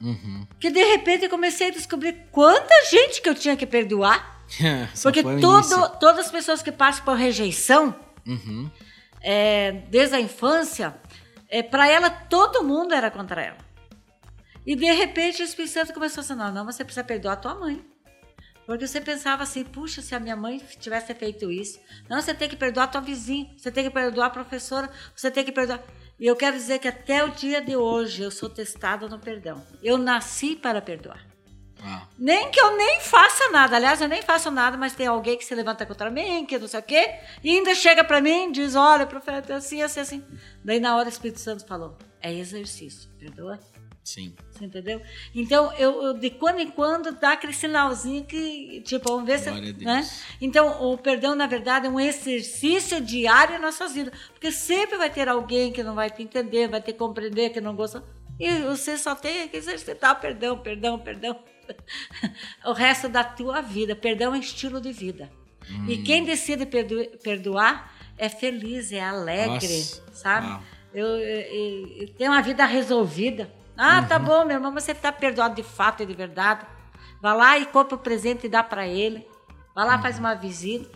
Uhum. Que de repente eu comecei a descobrir quanta gente que eu tinha que perdoar. porque todo, todas as pessoas que passam por rejeição, uhum. é, desde a infância, é, para ela todo mundo era contra ela. E de repente o Espírito Santo começou a dizer: não, não, você precisa perdoar a tua mãe. Porque você pensava assim, puxa, se a minha mãe tivesse feito isso. Não, você tem que perdoar a tua vizinha, você tem que perdoar a professora, você tem que perdoar. E eu quero dizer que até o dia de hoje eu sou testada no perdão. Eu nasci para perdoar. Ah. Nem que eu nem faça nada. Aliás, eu nem faço nada, mas tem alguém que se levanta contra mim, que não sei o quê, e ainda chega para mim e diz: Olha, profeta, assim, assim, assim. Daí na hora o Espírito Santo falou: É exercício, perdoa. Sim. Você entendeu? Então, eu, eu, de quando em quando dá aquele sinalzinho que, tipo, vamos ver Glória se. Né? Então, o perdão, na verdade, é um exercício diário em nossas vidas. Porque sempre vai ter alguém que não vai te entender, vai te compreender, que não gosta. E você só tem que exercitar perdão, perdão, perdão. o resto da tua vida. Perdão é estilo de vida. Hum. E quem decide perdoar é feliz, é alegre, Nossa. sabe? Eu, eu, eu, tenho uma vida resolvida. Ah, tá uhum. tá bom, meu irmão, você está perdoado de fato e de verdade. Vá lá e compra o presente e dá para ele. Vá lá, uhum. faz uma visita.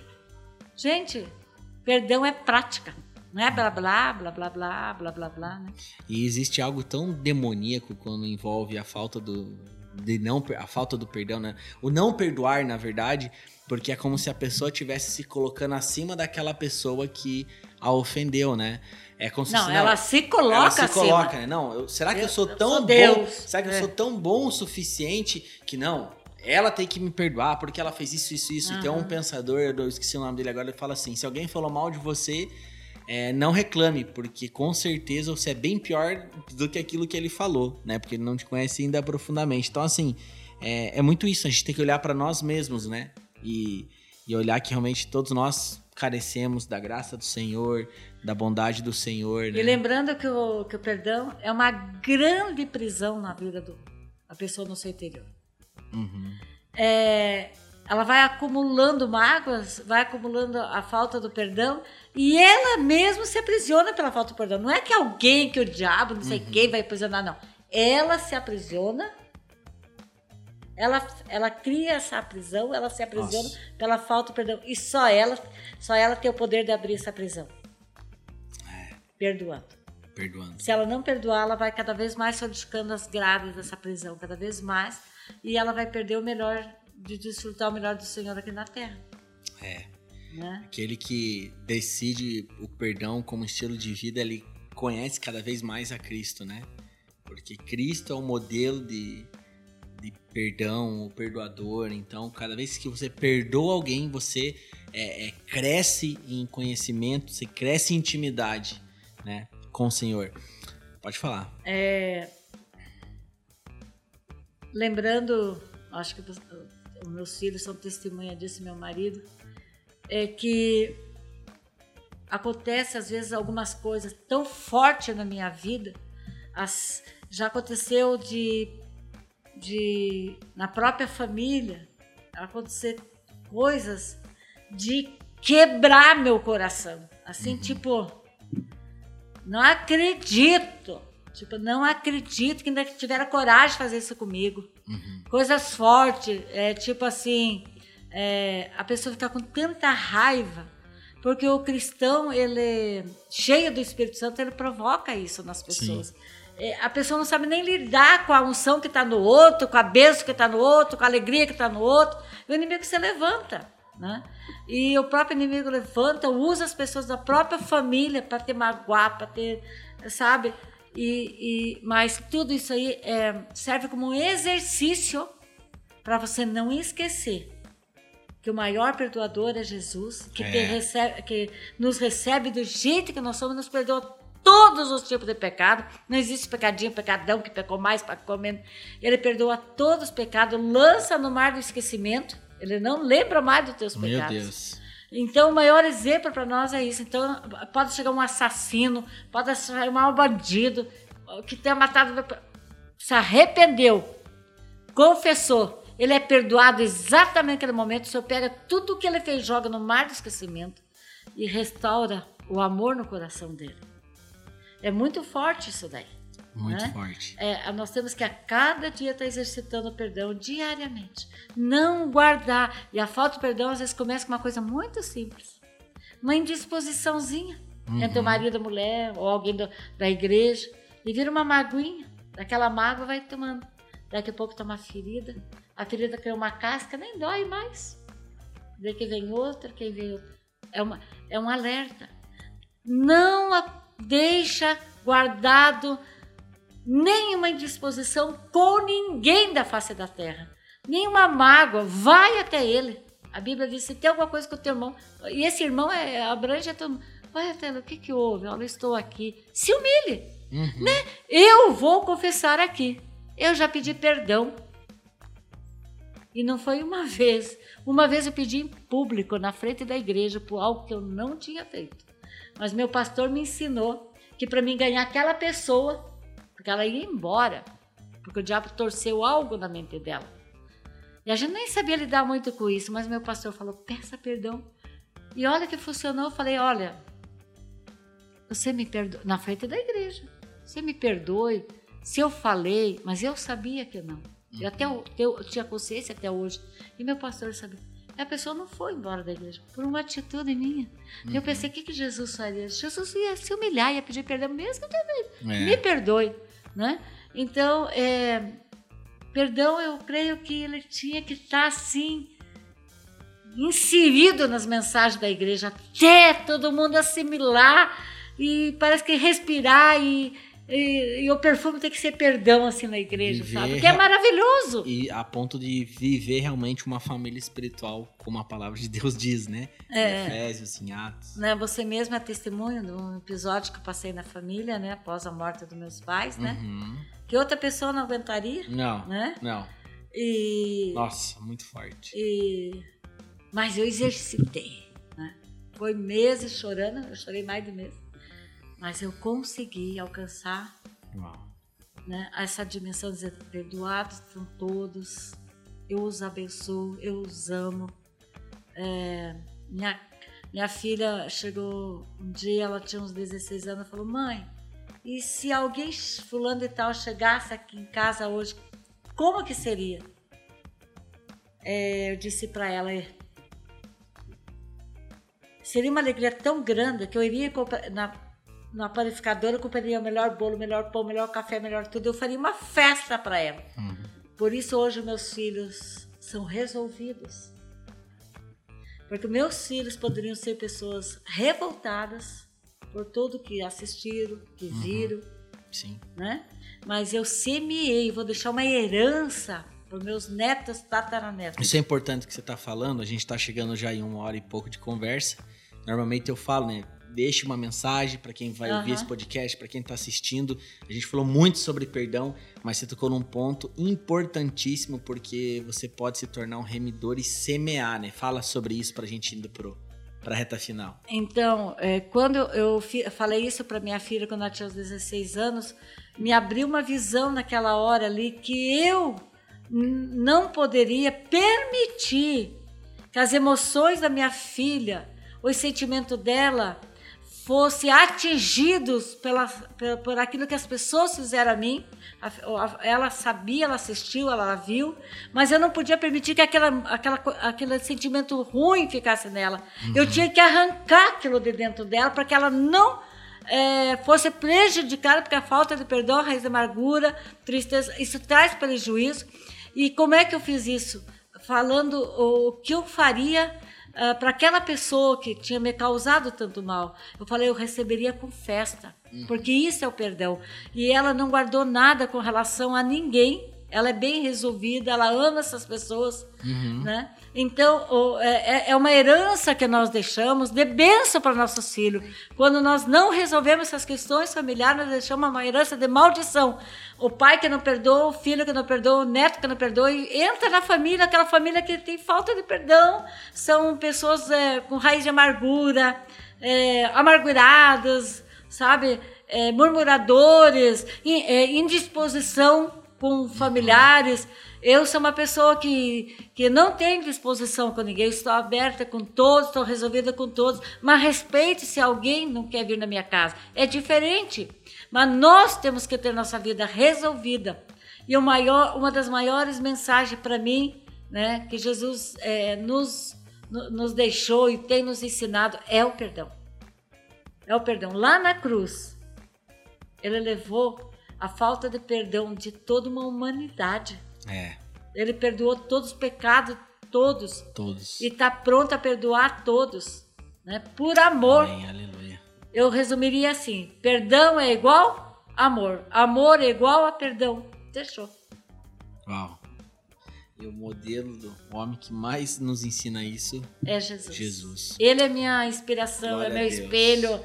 Gente, perdão é prática. Não é blá blá, blá blá blá, blá blá blá, né? E existe algo tão demoníaco quando envolve a falta do, de não a falta do perdão, né? O não perdoar, na verdade, porque é como se a pessoa tivesse se colocando acima daquela pessoa que a ofendeu, né? É como se não, ela se coloca ela se acima. coloca, né? Não, eu, será que eu, eu sou tão sou bom? Deus. Será que é. eu sou tão bom o suficiente que não? Ela tem que me perdoar porque ela fez isso, isso, isso. Uhum. E tem um pensador, eu esqueci o nome dele agora, ele fala assim: se alguém falou mal de você, é, não reclame, porque com certeza você é bem pior do que aquilo que ele falou, né? Porque ele não te conhece ainda profundamente. Então, assim, é, é muito isso. A gente tem que olhar para nós mesmos, né? E, e olhar que realmente todos nós carecemos da graça do Senhor, da bondade do Senhor. Né? E lembrando que o, que o perdão é uma grande prisão na vida da pessoa no seu interior. Uhum. É, ela vai acumulando mágoas, vai acumulando a falta do perdão e ela mesma se aprisiona pela falta do perdão. Não é que alguém, que o diabo, não sei uhum. quem vai aprisionar, não. Ela se aprisiona, ela, ela cria essa prisão, ela se aprisiona Nossa. pela falta do perdão. E só ela, só ela tem o poder de abrir essa prisão. Perdoando. Perdoando. Se ela não perdoar, ela vai cada vez mais solidificando as grades dessa prisão, cada vez mais. E ela vai perder o melhor de desfrutar o melhor do Senhor aqui na terra. É. Né? Aquele que decide o perdão como estilo de vida, ele conhece cada vez mais a Cristo, né? Porque Cristo é o modelo de, de perdão, o perdoador. Então, cada vez que você perdoa alguém, você é, é, cresce em conhecimento, você cresce em intimidade, né? Com o Senhor. Pode falar. É... Lembrando, acho que os meus filhos são testemunha disso, meu marido, é que acontece às vezes algumas coisas tão fortes na minha vida. As, já aconteceu de, de na própria família acontecer coisas de quebrar meu coração. Assim, uhum. tipo, não acredito. Tipo, não acredito que ainda tiveram coragem de fazer isso comigo. Uhum. Coisas fortes, é, tipo assim, é, a pessoa fica com tanta raiva, porque o cristão, ele, cheio do Espírito Santo, ele provoca isso nas pessoas. É, a pessoa não sabe nem lidar com a unção que está no outro, com a bênção que está no outro, com a alegria que está no outro. E o inimigo se levanta. Né? E o próprio inimigo levanta, usa as pessoas da própria família para ter magoar, para ter, sabe? E, e, mas tudo isso aí é, serve como um exercício para você não esquecer que o maior perdoador é Jesus, que, é. recebe, que nos recebe do jeito que nós somos, nos perdoa todos os tipos de pecado. Não existe pecadinho, pecadão que pecou mais, pecou menos. Ele perdoa todos os pecados, lança no mar do esquecimento. Ele não lembra mais dos teus Meu pecados. Deus. Então, o maior exemplo para nós é isso. Então, pode chegar um assassino, pode chegar um bandido que tenha matado, se arrependeu, confessou, ele é perdoado exatamente naquele momento. O Senhor pega tudo o que ele fez, joga no mar do esquecimento e restaura o amor no coração dele. É muito forte isso daí. Muito né? forte. É, nós temos que a cada dia estar tá exercitando o perdão diariamente. Não guardar. E a falta de perdão às vezes começa com uma coisa muito simples. Uma indisposiçãozinha uhum. entre o marido e a mulher, ou alguém do, da igreja. E vira uma maguinha. Daquela mágoa vai tomando. Daqui a pouco está uma ferida. A ferida criou uma casca, nem dói mais. Daqui vem outra, quem vem outra. É, uma, é um alerta. Não a, deixa guardado nenhuma indisposição com ninguém da face da terra, nenhuma mágoa, vai até ele. A Bíblia diz: se tem alguma coisa com o teu irmão, e esse irmão é, abrange a tua vai até ele, o que, que houve? Olha, estou aqui. Se humilhe, uhum. né? Eu vou confessar aqui. Eu já pedi perdão. E não foi uma vez. Uma vez eu pedi em público, na frente da igreja, por algo que eu não tinha feito. Mas meu pastor me ensinou que para mim ganhar aquela pessoa, porque ela ia embora, porque o diabo torceu algo na mente dela. E a gente nem sabia lidar muito com isso, mas meu pastor falou: peça perdão. E olha que funcionou. Eu falei: olha, você me perdoe, na frente da igreja, você me perdoe se eu falei, mas eu sabia que não. Eu até eu, eu tinha consciência até hoje. E meu pastor sabia. A pessoa não foi embora da igreja por uma atitude minha. Uhum. Eu pensei, o que, que Jesus faria? Jesus ia se humilhar, ia pedir perdão mesmo também. É. Me perdoe, né? Então, é, perdão, eu creio que ele tinha que estar assim inserido nas mensagens da igreja até todo mundo assimilar e parece que respirar e e, e, o perfume tem que ser perdão, assim, na igreja, viver, sabe? Porque é maravilhoso. E a ponto de viver realmente uma família espiritual, como a palavra de Deus diz, né? É. Em Efésios, em Atos. Né? Você mesmo é testemunho de um episódio que eu passei na família, né? Após a morte dos meus pais, né? Uhum. Que outra pessoa não aguentaria. Não, né? não. E... Nossa, muito forte. E... Mas eu exercitei, né? Foi meses chorando, eu chorei mais de meses mas eu consegui alcançar né, essa dimensão de dizer, perdoados são todos, eu os abençoo, eu os amo. É, minha, minha filha chegou um dia, ela tinha uns 16 anos, falou: Mãe, e se alguém, fulano e tal, chegasse aqui em casa hoje, como que seria? É, eu disse para ela: é, seria uma alegria tão grande que eu iria na, na panificadora, eu compraria o melhor bolo, o melhor pão, o melhor café, o melhor tudo. Eu faria uma festa para ela. Uhum. Por isso hoje meus filhos são resolvidos. Porque meus filhos poderiam ser pessoas revoltadas por tudo que assistiram, que uhum. viram. Sim. Né? Mas eu semeei, vou deixar uma herança para meus netos, tataranetos. Isso é importante que você está falando. A gente está chegando já em uma hora e pouco de conversa. Normalmente eu falo, né? Deixe uma mensagem para quem vai uhum. ouvir esse podcast, para quem está assistindo. A gente falou muito sobre perdão, mas você tocou num ponto importantíssimo porque você pode se tornar um remidor e semear, né? Fala sobre isso para a gente indo pro para a reta final. Então, é, quando eu falei isso para minha filha quando ela tinha 16 anos, me abriu uma visão naquela hora ali que eu não poderia permitir que as emoções da minha filha, os sentimentos dela fosse atingidos pela, pela, por aquilo que as pessoas fizeram a mim. Ela sabia, ela assistiu, ela viu, mas eu não podia permitir que aquela, aquela, aquele sentimento ruim ficasse nela. Uhum. Eu tinha que arrancar aquilo de dentro dela para que ela não é, fosse prejudicada, porque a falta de perdão, a raiz de amargura, tristeza, isso traz prejuízo. E como é que eu fiz isso? Falando o que eu faria uh, para aquela pessoa que tinha me causado tanto mal, eu falei, eu receberia com festa, uhum. porque isso é o perdão. E ela não guardou nada com relação a ninguém, ela é bem resolvida, ela ama essas pessoas, uhum. né? Então, é, é, é uma herança que nós deixamos de bênção para nossos filhos. Quando nós não resolvemos essas questões familiares, nós deixamos uma herança de maldição. O pai que não perdoa, o filho que não perdoa, o neto que não perdoa, e entra na família, aquela família que tem falta de perdão, são pessoas é, com raiz de amargura, é, amarguradas, sabe? É, murmuradores, é, indisposição com familiares. Eu sou uma pessoa que, que não tem disposição com ninguém, estou aberta com todos, estou resolvida com todos, mas respeite se alguém não quer vir na minha casa. É diferente, mas nós temos que ter nossa vida resolvida. E o maior, uma das maiores mensagens para mim, né, que Jesus é, nos, nos deixou e tem nos ensinado, é o perdão. É o perdão. Lá na cruz, ele levou a falta de perdão de toda uma humanidade. É. Ele perdoou todos os pecados, todos. Todos. E está pronto a perdoar todos, né? Por amor. Amém, aleluia. eu resumiria assim: perdão é igual amor, amor é igual a perdão. Fechou. Uau. E o modelo do homem que mais nos ensina isso é Jesus. Jesus. Ele é minha inspiração, Glória é meu espelho.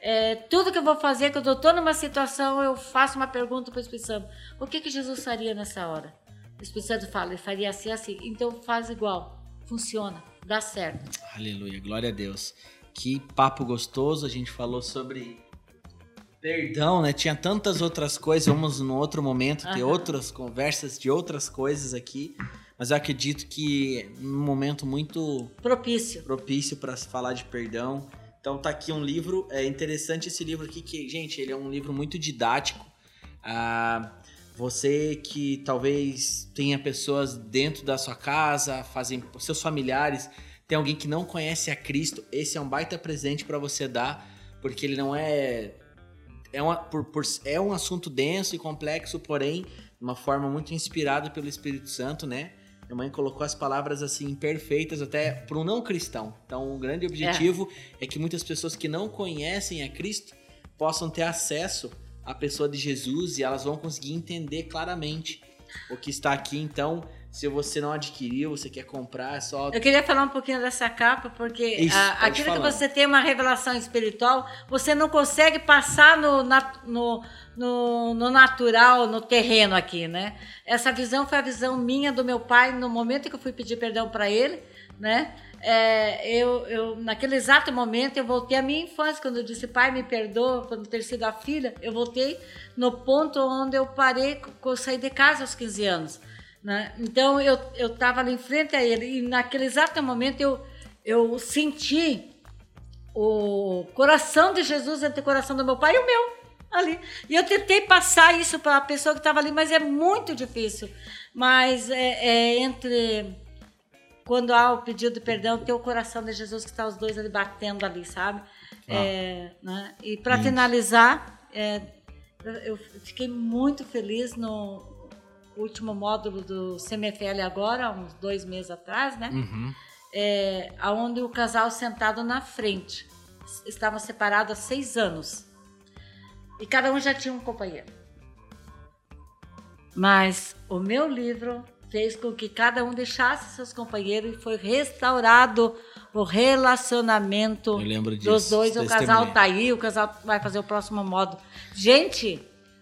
É, tudo que eu vou fazer, quando eu estou numa situação, eu faço uma pergunta para o Espírito Santo: o que, que Jesus faria nessa hora? O Espírito Santo fala: ele faria assim, assim. Então faz igual. Funciona, dá certo. Aleluia, glória a Deus. Que papo gostoso, a gente falou sobre perdão, né? Tinha tantas outras coisas, vamos no outro momento ter outras conversas de outras coisas aqui. Mas eu acredito que num momento muito propício, propício para falar de perdão. Então tá aqui um livro, é interessante esse livro aqui que, gente, ele é um livro muito didático. Ah, você que talvez tenha pessoas dentro da sua casa, fazem seus familiares, tem alguém que não conhece a Cristo, esse é um baita presente para você dar, porque ele não é é, uma, por, por, é um assunto denso e complexo, porém, de uma forma muito inspirada pelo Espírito Santo, né? Minha mãe colocou as palavras assim perfeitas até para um não cristão. Então, o grande objetivo é. é que muitas pessoas que não conhecem a Cristo possam ter acesso à pessoa de Jesus e elas vão conseguir entender claramente o que está aqui. Então, se você não adquiriu, você quer comprar, é só. Eu queria falar um pouquinho dessa capa, porque Isso, a, aquilo que você tem uma revelação espiritual, você não consegue passar no, no, no, no, natural, no terreno aqui, né? Essa visão foi a visão minha do meu pai no momento que eu fui pedir perdão para ele, né? É, eu, eu, naquele exato momento, eu voltei à minha infância, quando eu disse, pai, me perdoa, quando ter sido a filha, eu voltei no ponto onde eu parei, eu saí de casa aos 15 anos. Né? Então eu estava ali em frente a ele e naquele exato momento eu eu senti o coração de Jesus entre o coração do meu pai e o meu ali. E eu tentei passar isso para a pessoa que estava ali, mas é muito difícil. Mas é, é, entre quando há o pedido de perdão, tem o coração de Jesus que está os dois ali batendo ali, sabe? Ah. É, né? E para finalizar, é, eu fiquei muito feliz no último módulo do CMFL agora, uns dois meses atrás, né? Uhum. É, onde o casal sentado na frente. Estavam separados há seis anos. E cada um já tinha um companheiro. Mas o meu livro fez com que cada um deixasse seus companheiros e foi restaurado o relacionamento dos dois. O casal tá aí, o casal vai fazer o próximo módulo. Gente,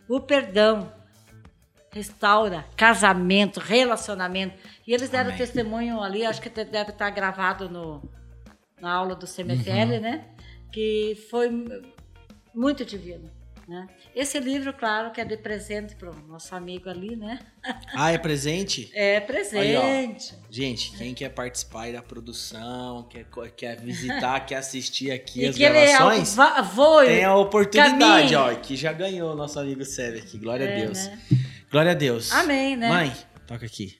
o perdão, restaura casamento, relacionamento. E eles deram Amém. testemunho ali, acho que deve estar gravado no, na aula do CMFL, uhum. né? Que foi muito divino. Né? Esse livro, claro, que é de presente para o nosso amigo ali, né? Ah, é presente? É presente. Aí, Gente, quem quer participar da produção, quer, quer visitar, quer assistir aqui e as gravações, é, tem a oportunidade, caminho. ó, que já ganhou o nosso amigo Sérgio aqui, glória é, a Deus. Né? Glória a Deus. Amém, né? Mãe, toca aqui.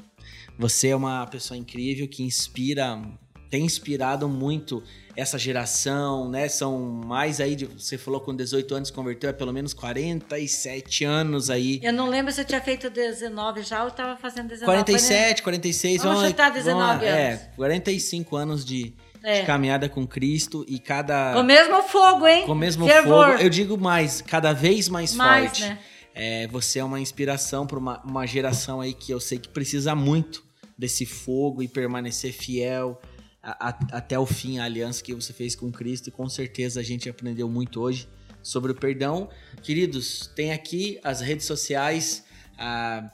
Você é uma pessoa incrível que inspira, tem inspirado muito essa geração, né? São mais aí de. Você falou com 18 anos converteu, é pelo menos 47 anos aí. Eu não lembro se eu tinha feito 19 já ou estava fazendo 19. 47, 46, vamos, vamos chutar 19 vamos, anos. É, 45 anos de, é. de caminhada com Cristo e cada. Com o mesmo fogo, hein? Com o mesmo Fervor. fogo. Eu digo mais, cada vez mais, mais forte. Né? É, você é uma inspiração para uma, uma geração aí que eu sei que precisa muito desse fogo e permanecer fiel a, a, até o fim, a aliança que você fez com Cristo. E com certeza a gente aprendeu muito hoje sobre o perdão. Queridos, tem aqui as redes sociais a,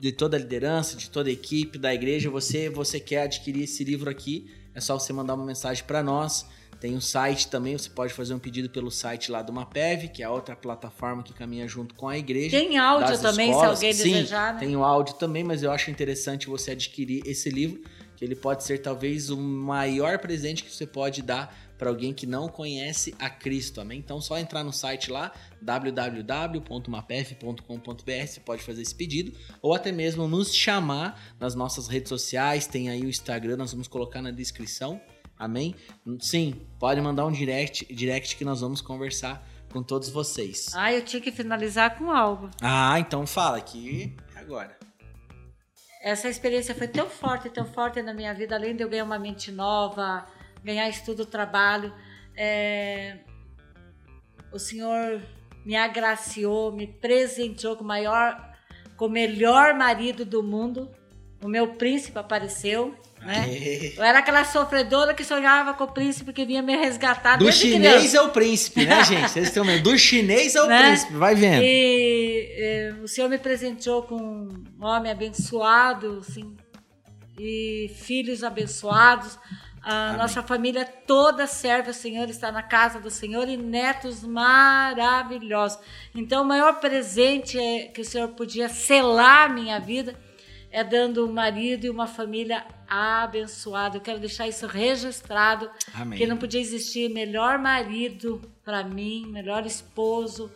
de toda a liderança, de toda a equipe da igreja. Você, você quer adquirir esse livro aqui, é só você mandar uma mensagem para nós. Tem o site também, você pode fazer um pedido pelo site lá do Mapev, que é a outra plataforma que caminha junto com a igreja. Tem áudio também, escolas. se alguém Sim, desejar. Né? Tem o áudio também, mas eu acho interessante você adquirir esse livro, que ele pode ser talvez o maior presente que você pode dar para alguém que não conhece a Cristo, amém? Então, só entrar no site lá, www.mapef.com.br, você pode fazer esse pedido, ou até mesmo nos chamar nas nossas redes sociais, tem aí o Instagram, nós vamos colocar na descrição, Amém? Sim, pode mandar um direct, direct que nós vamos conversar com todos vocês. Ah, eu tinha que finalizar com algo. Ah, então fala aqui agora. Essa experiência foi tão forte, tão forte na minha vida, além de eu ganhar uma mente nova, ganhar estudo, trabalho. É... o Senhor me agraciou, me presenteou com o maior, com o melhor marido do mundo. O meu príncipe apareceu. Né? Eu era aquela sofredora que sonhava com o príncipe que vinha me resgatar. Do chinês é o príncipe, né, gente? Vocês estão vendo? Do chinês é o né? príncipe, vai vendo. E, e, o Senhor me presenteou com um homem abençoado, assim, e filhos abençoados. A Amém. nossa família toda serve ao Senhor, está na casa do Senhor e netos maravilhosos. Então, o maior presente é que o Senhor podia selar a minha vida é dando um marido e uma família abençoada. Eu quero deixar isso registrado, Amém. que não podia existir melhor marido para mim, melhor esposo,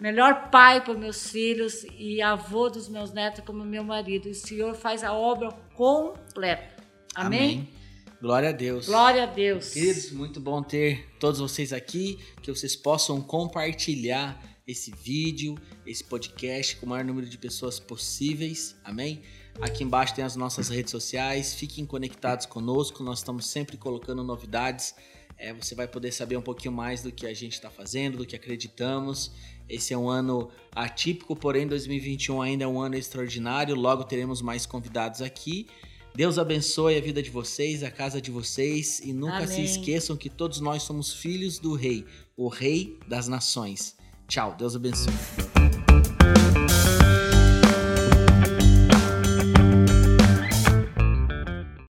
melhor pai para meus filhos e avô dos meus netos como meu marido. E o Senhor faz a obra completa. Amém? Amém. Glória a Deus. Glória a Deus. Queridos, muito bom ter todos vocês aqui, que vocês possam compartilhar esse vídeo, esse podcast com o maior número de pessoas possíveis. Amém? Aqui embaixo tem as nossas redes sociais. Fiquem conectados conosco. Nós estamos sempre colocando novidades. É, você vai poder saber um pouquinho mais do que a gente está fazendo, do que acreditamos. Esse é um ano atípico, porém 2021 ainda é um ano extraordinário. Logo teremos mais convidados aqui. Deus abençoe a vida de vocês, a casa de vocês e nunca Amém. se esqueçam que todos nós somos filhos do Rei, o Rei das Nações. Tchau, Deus abençoe.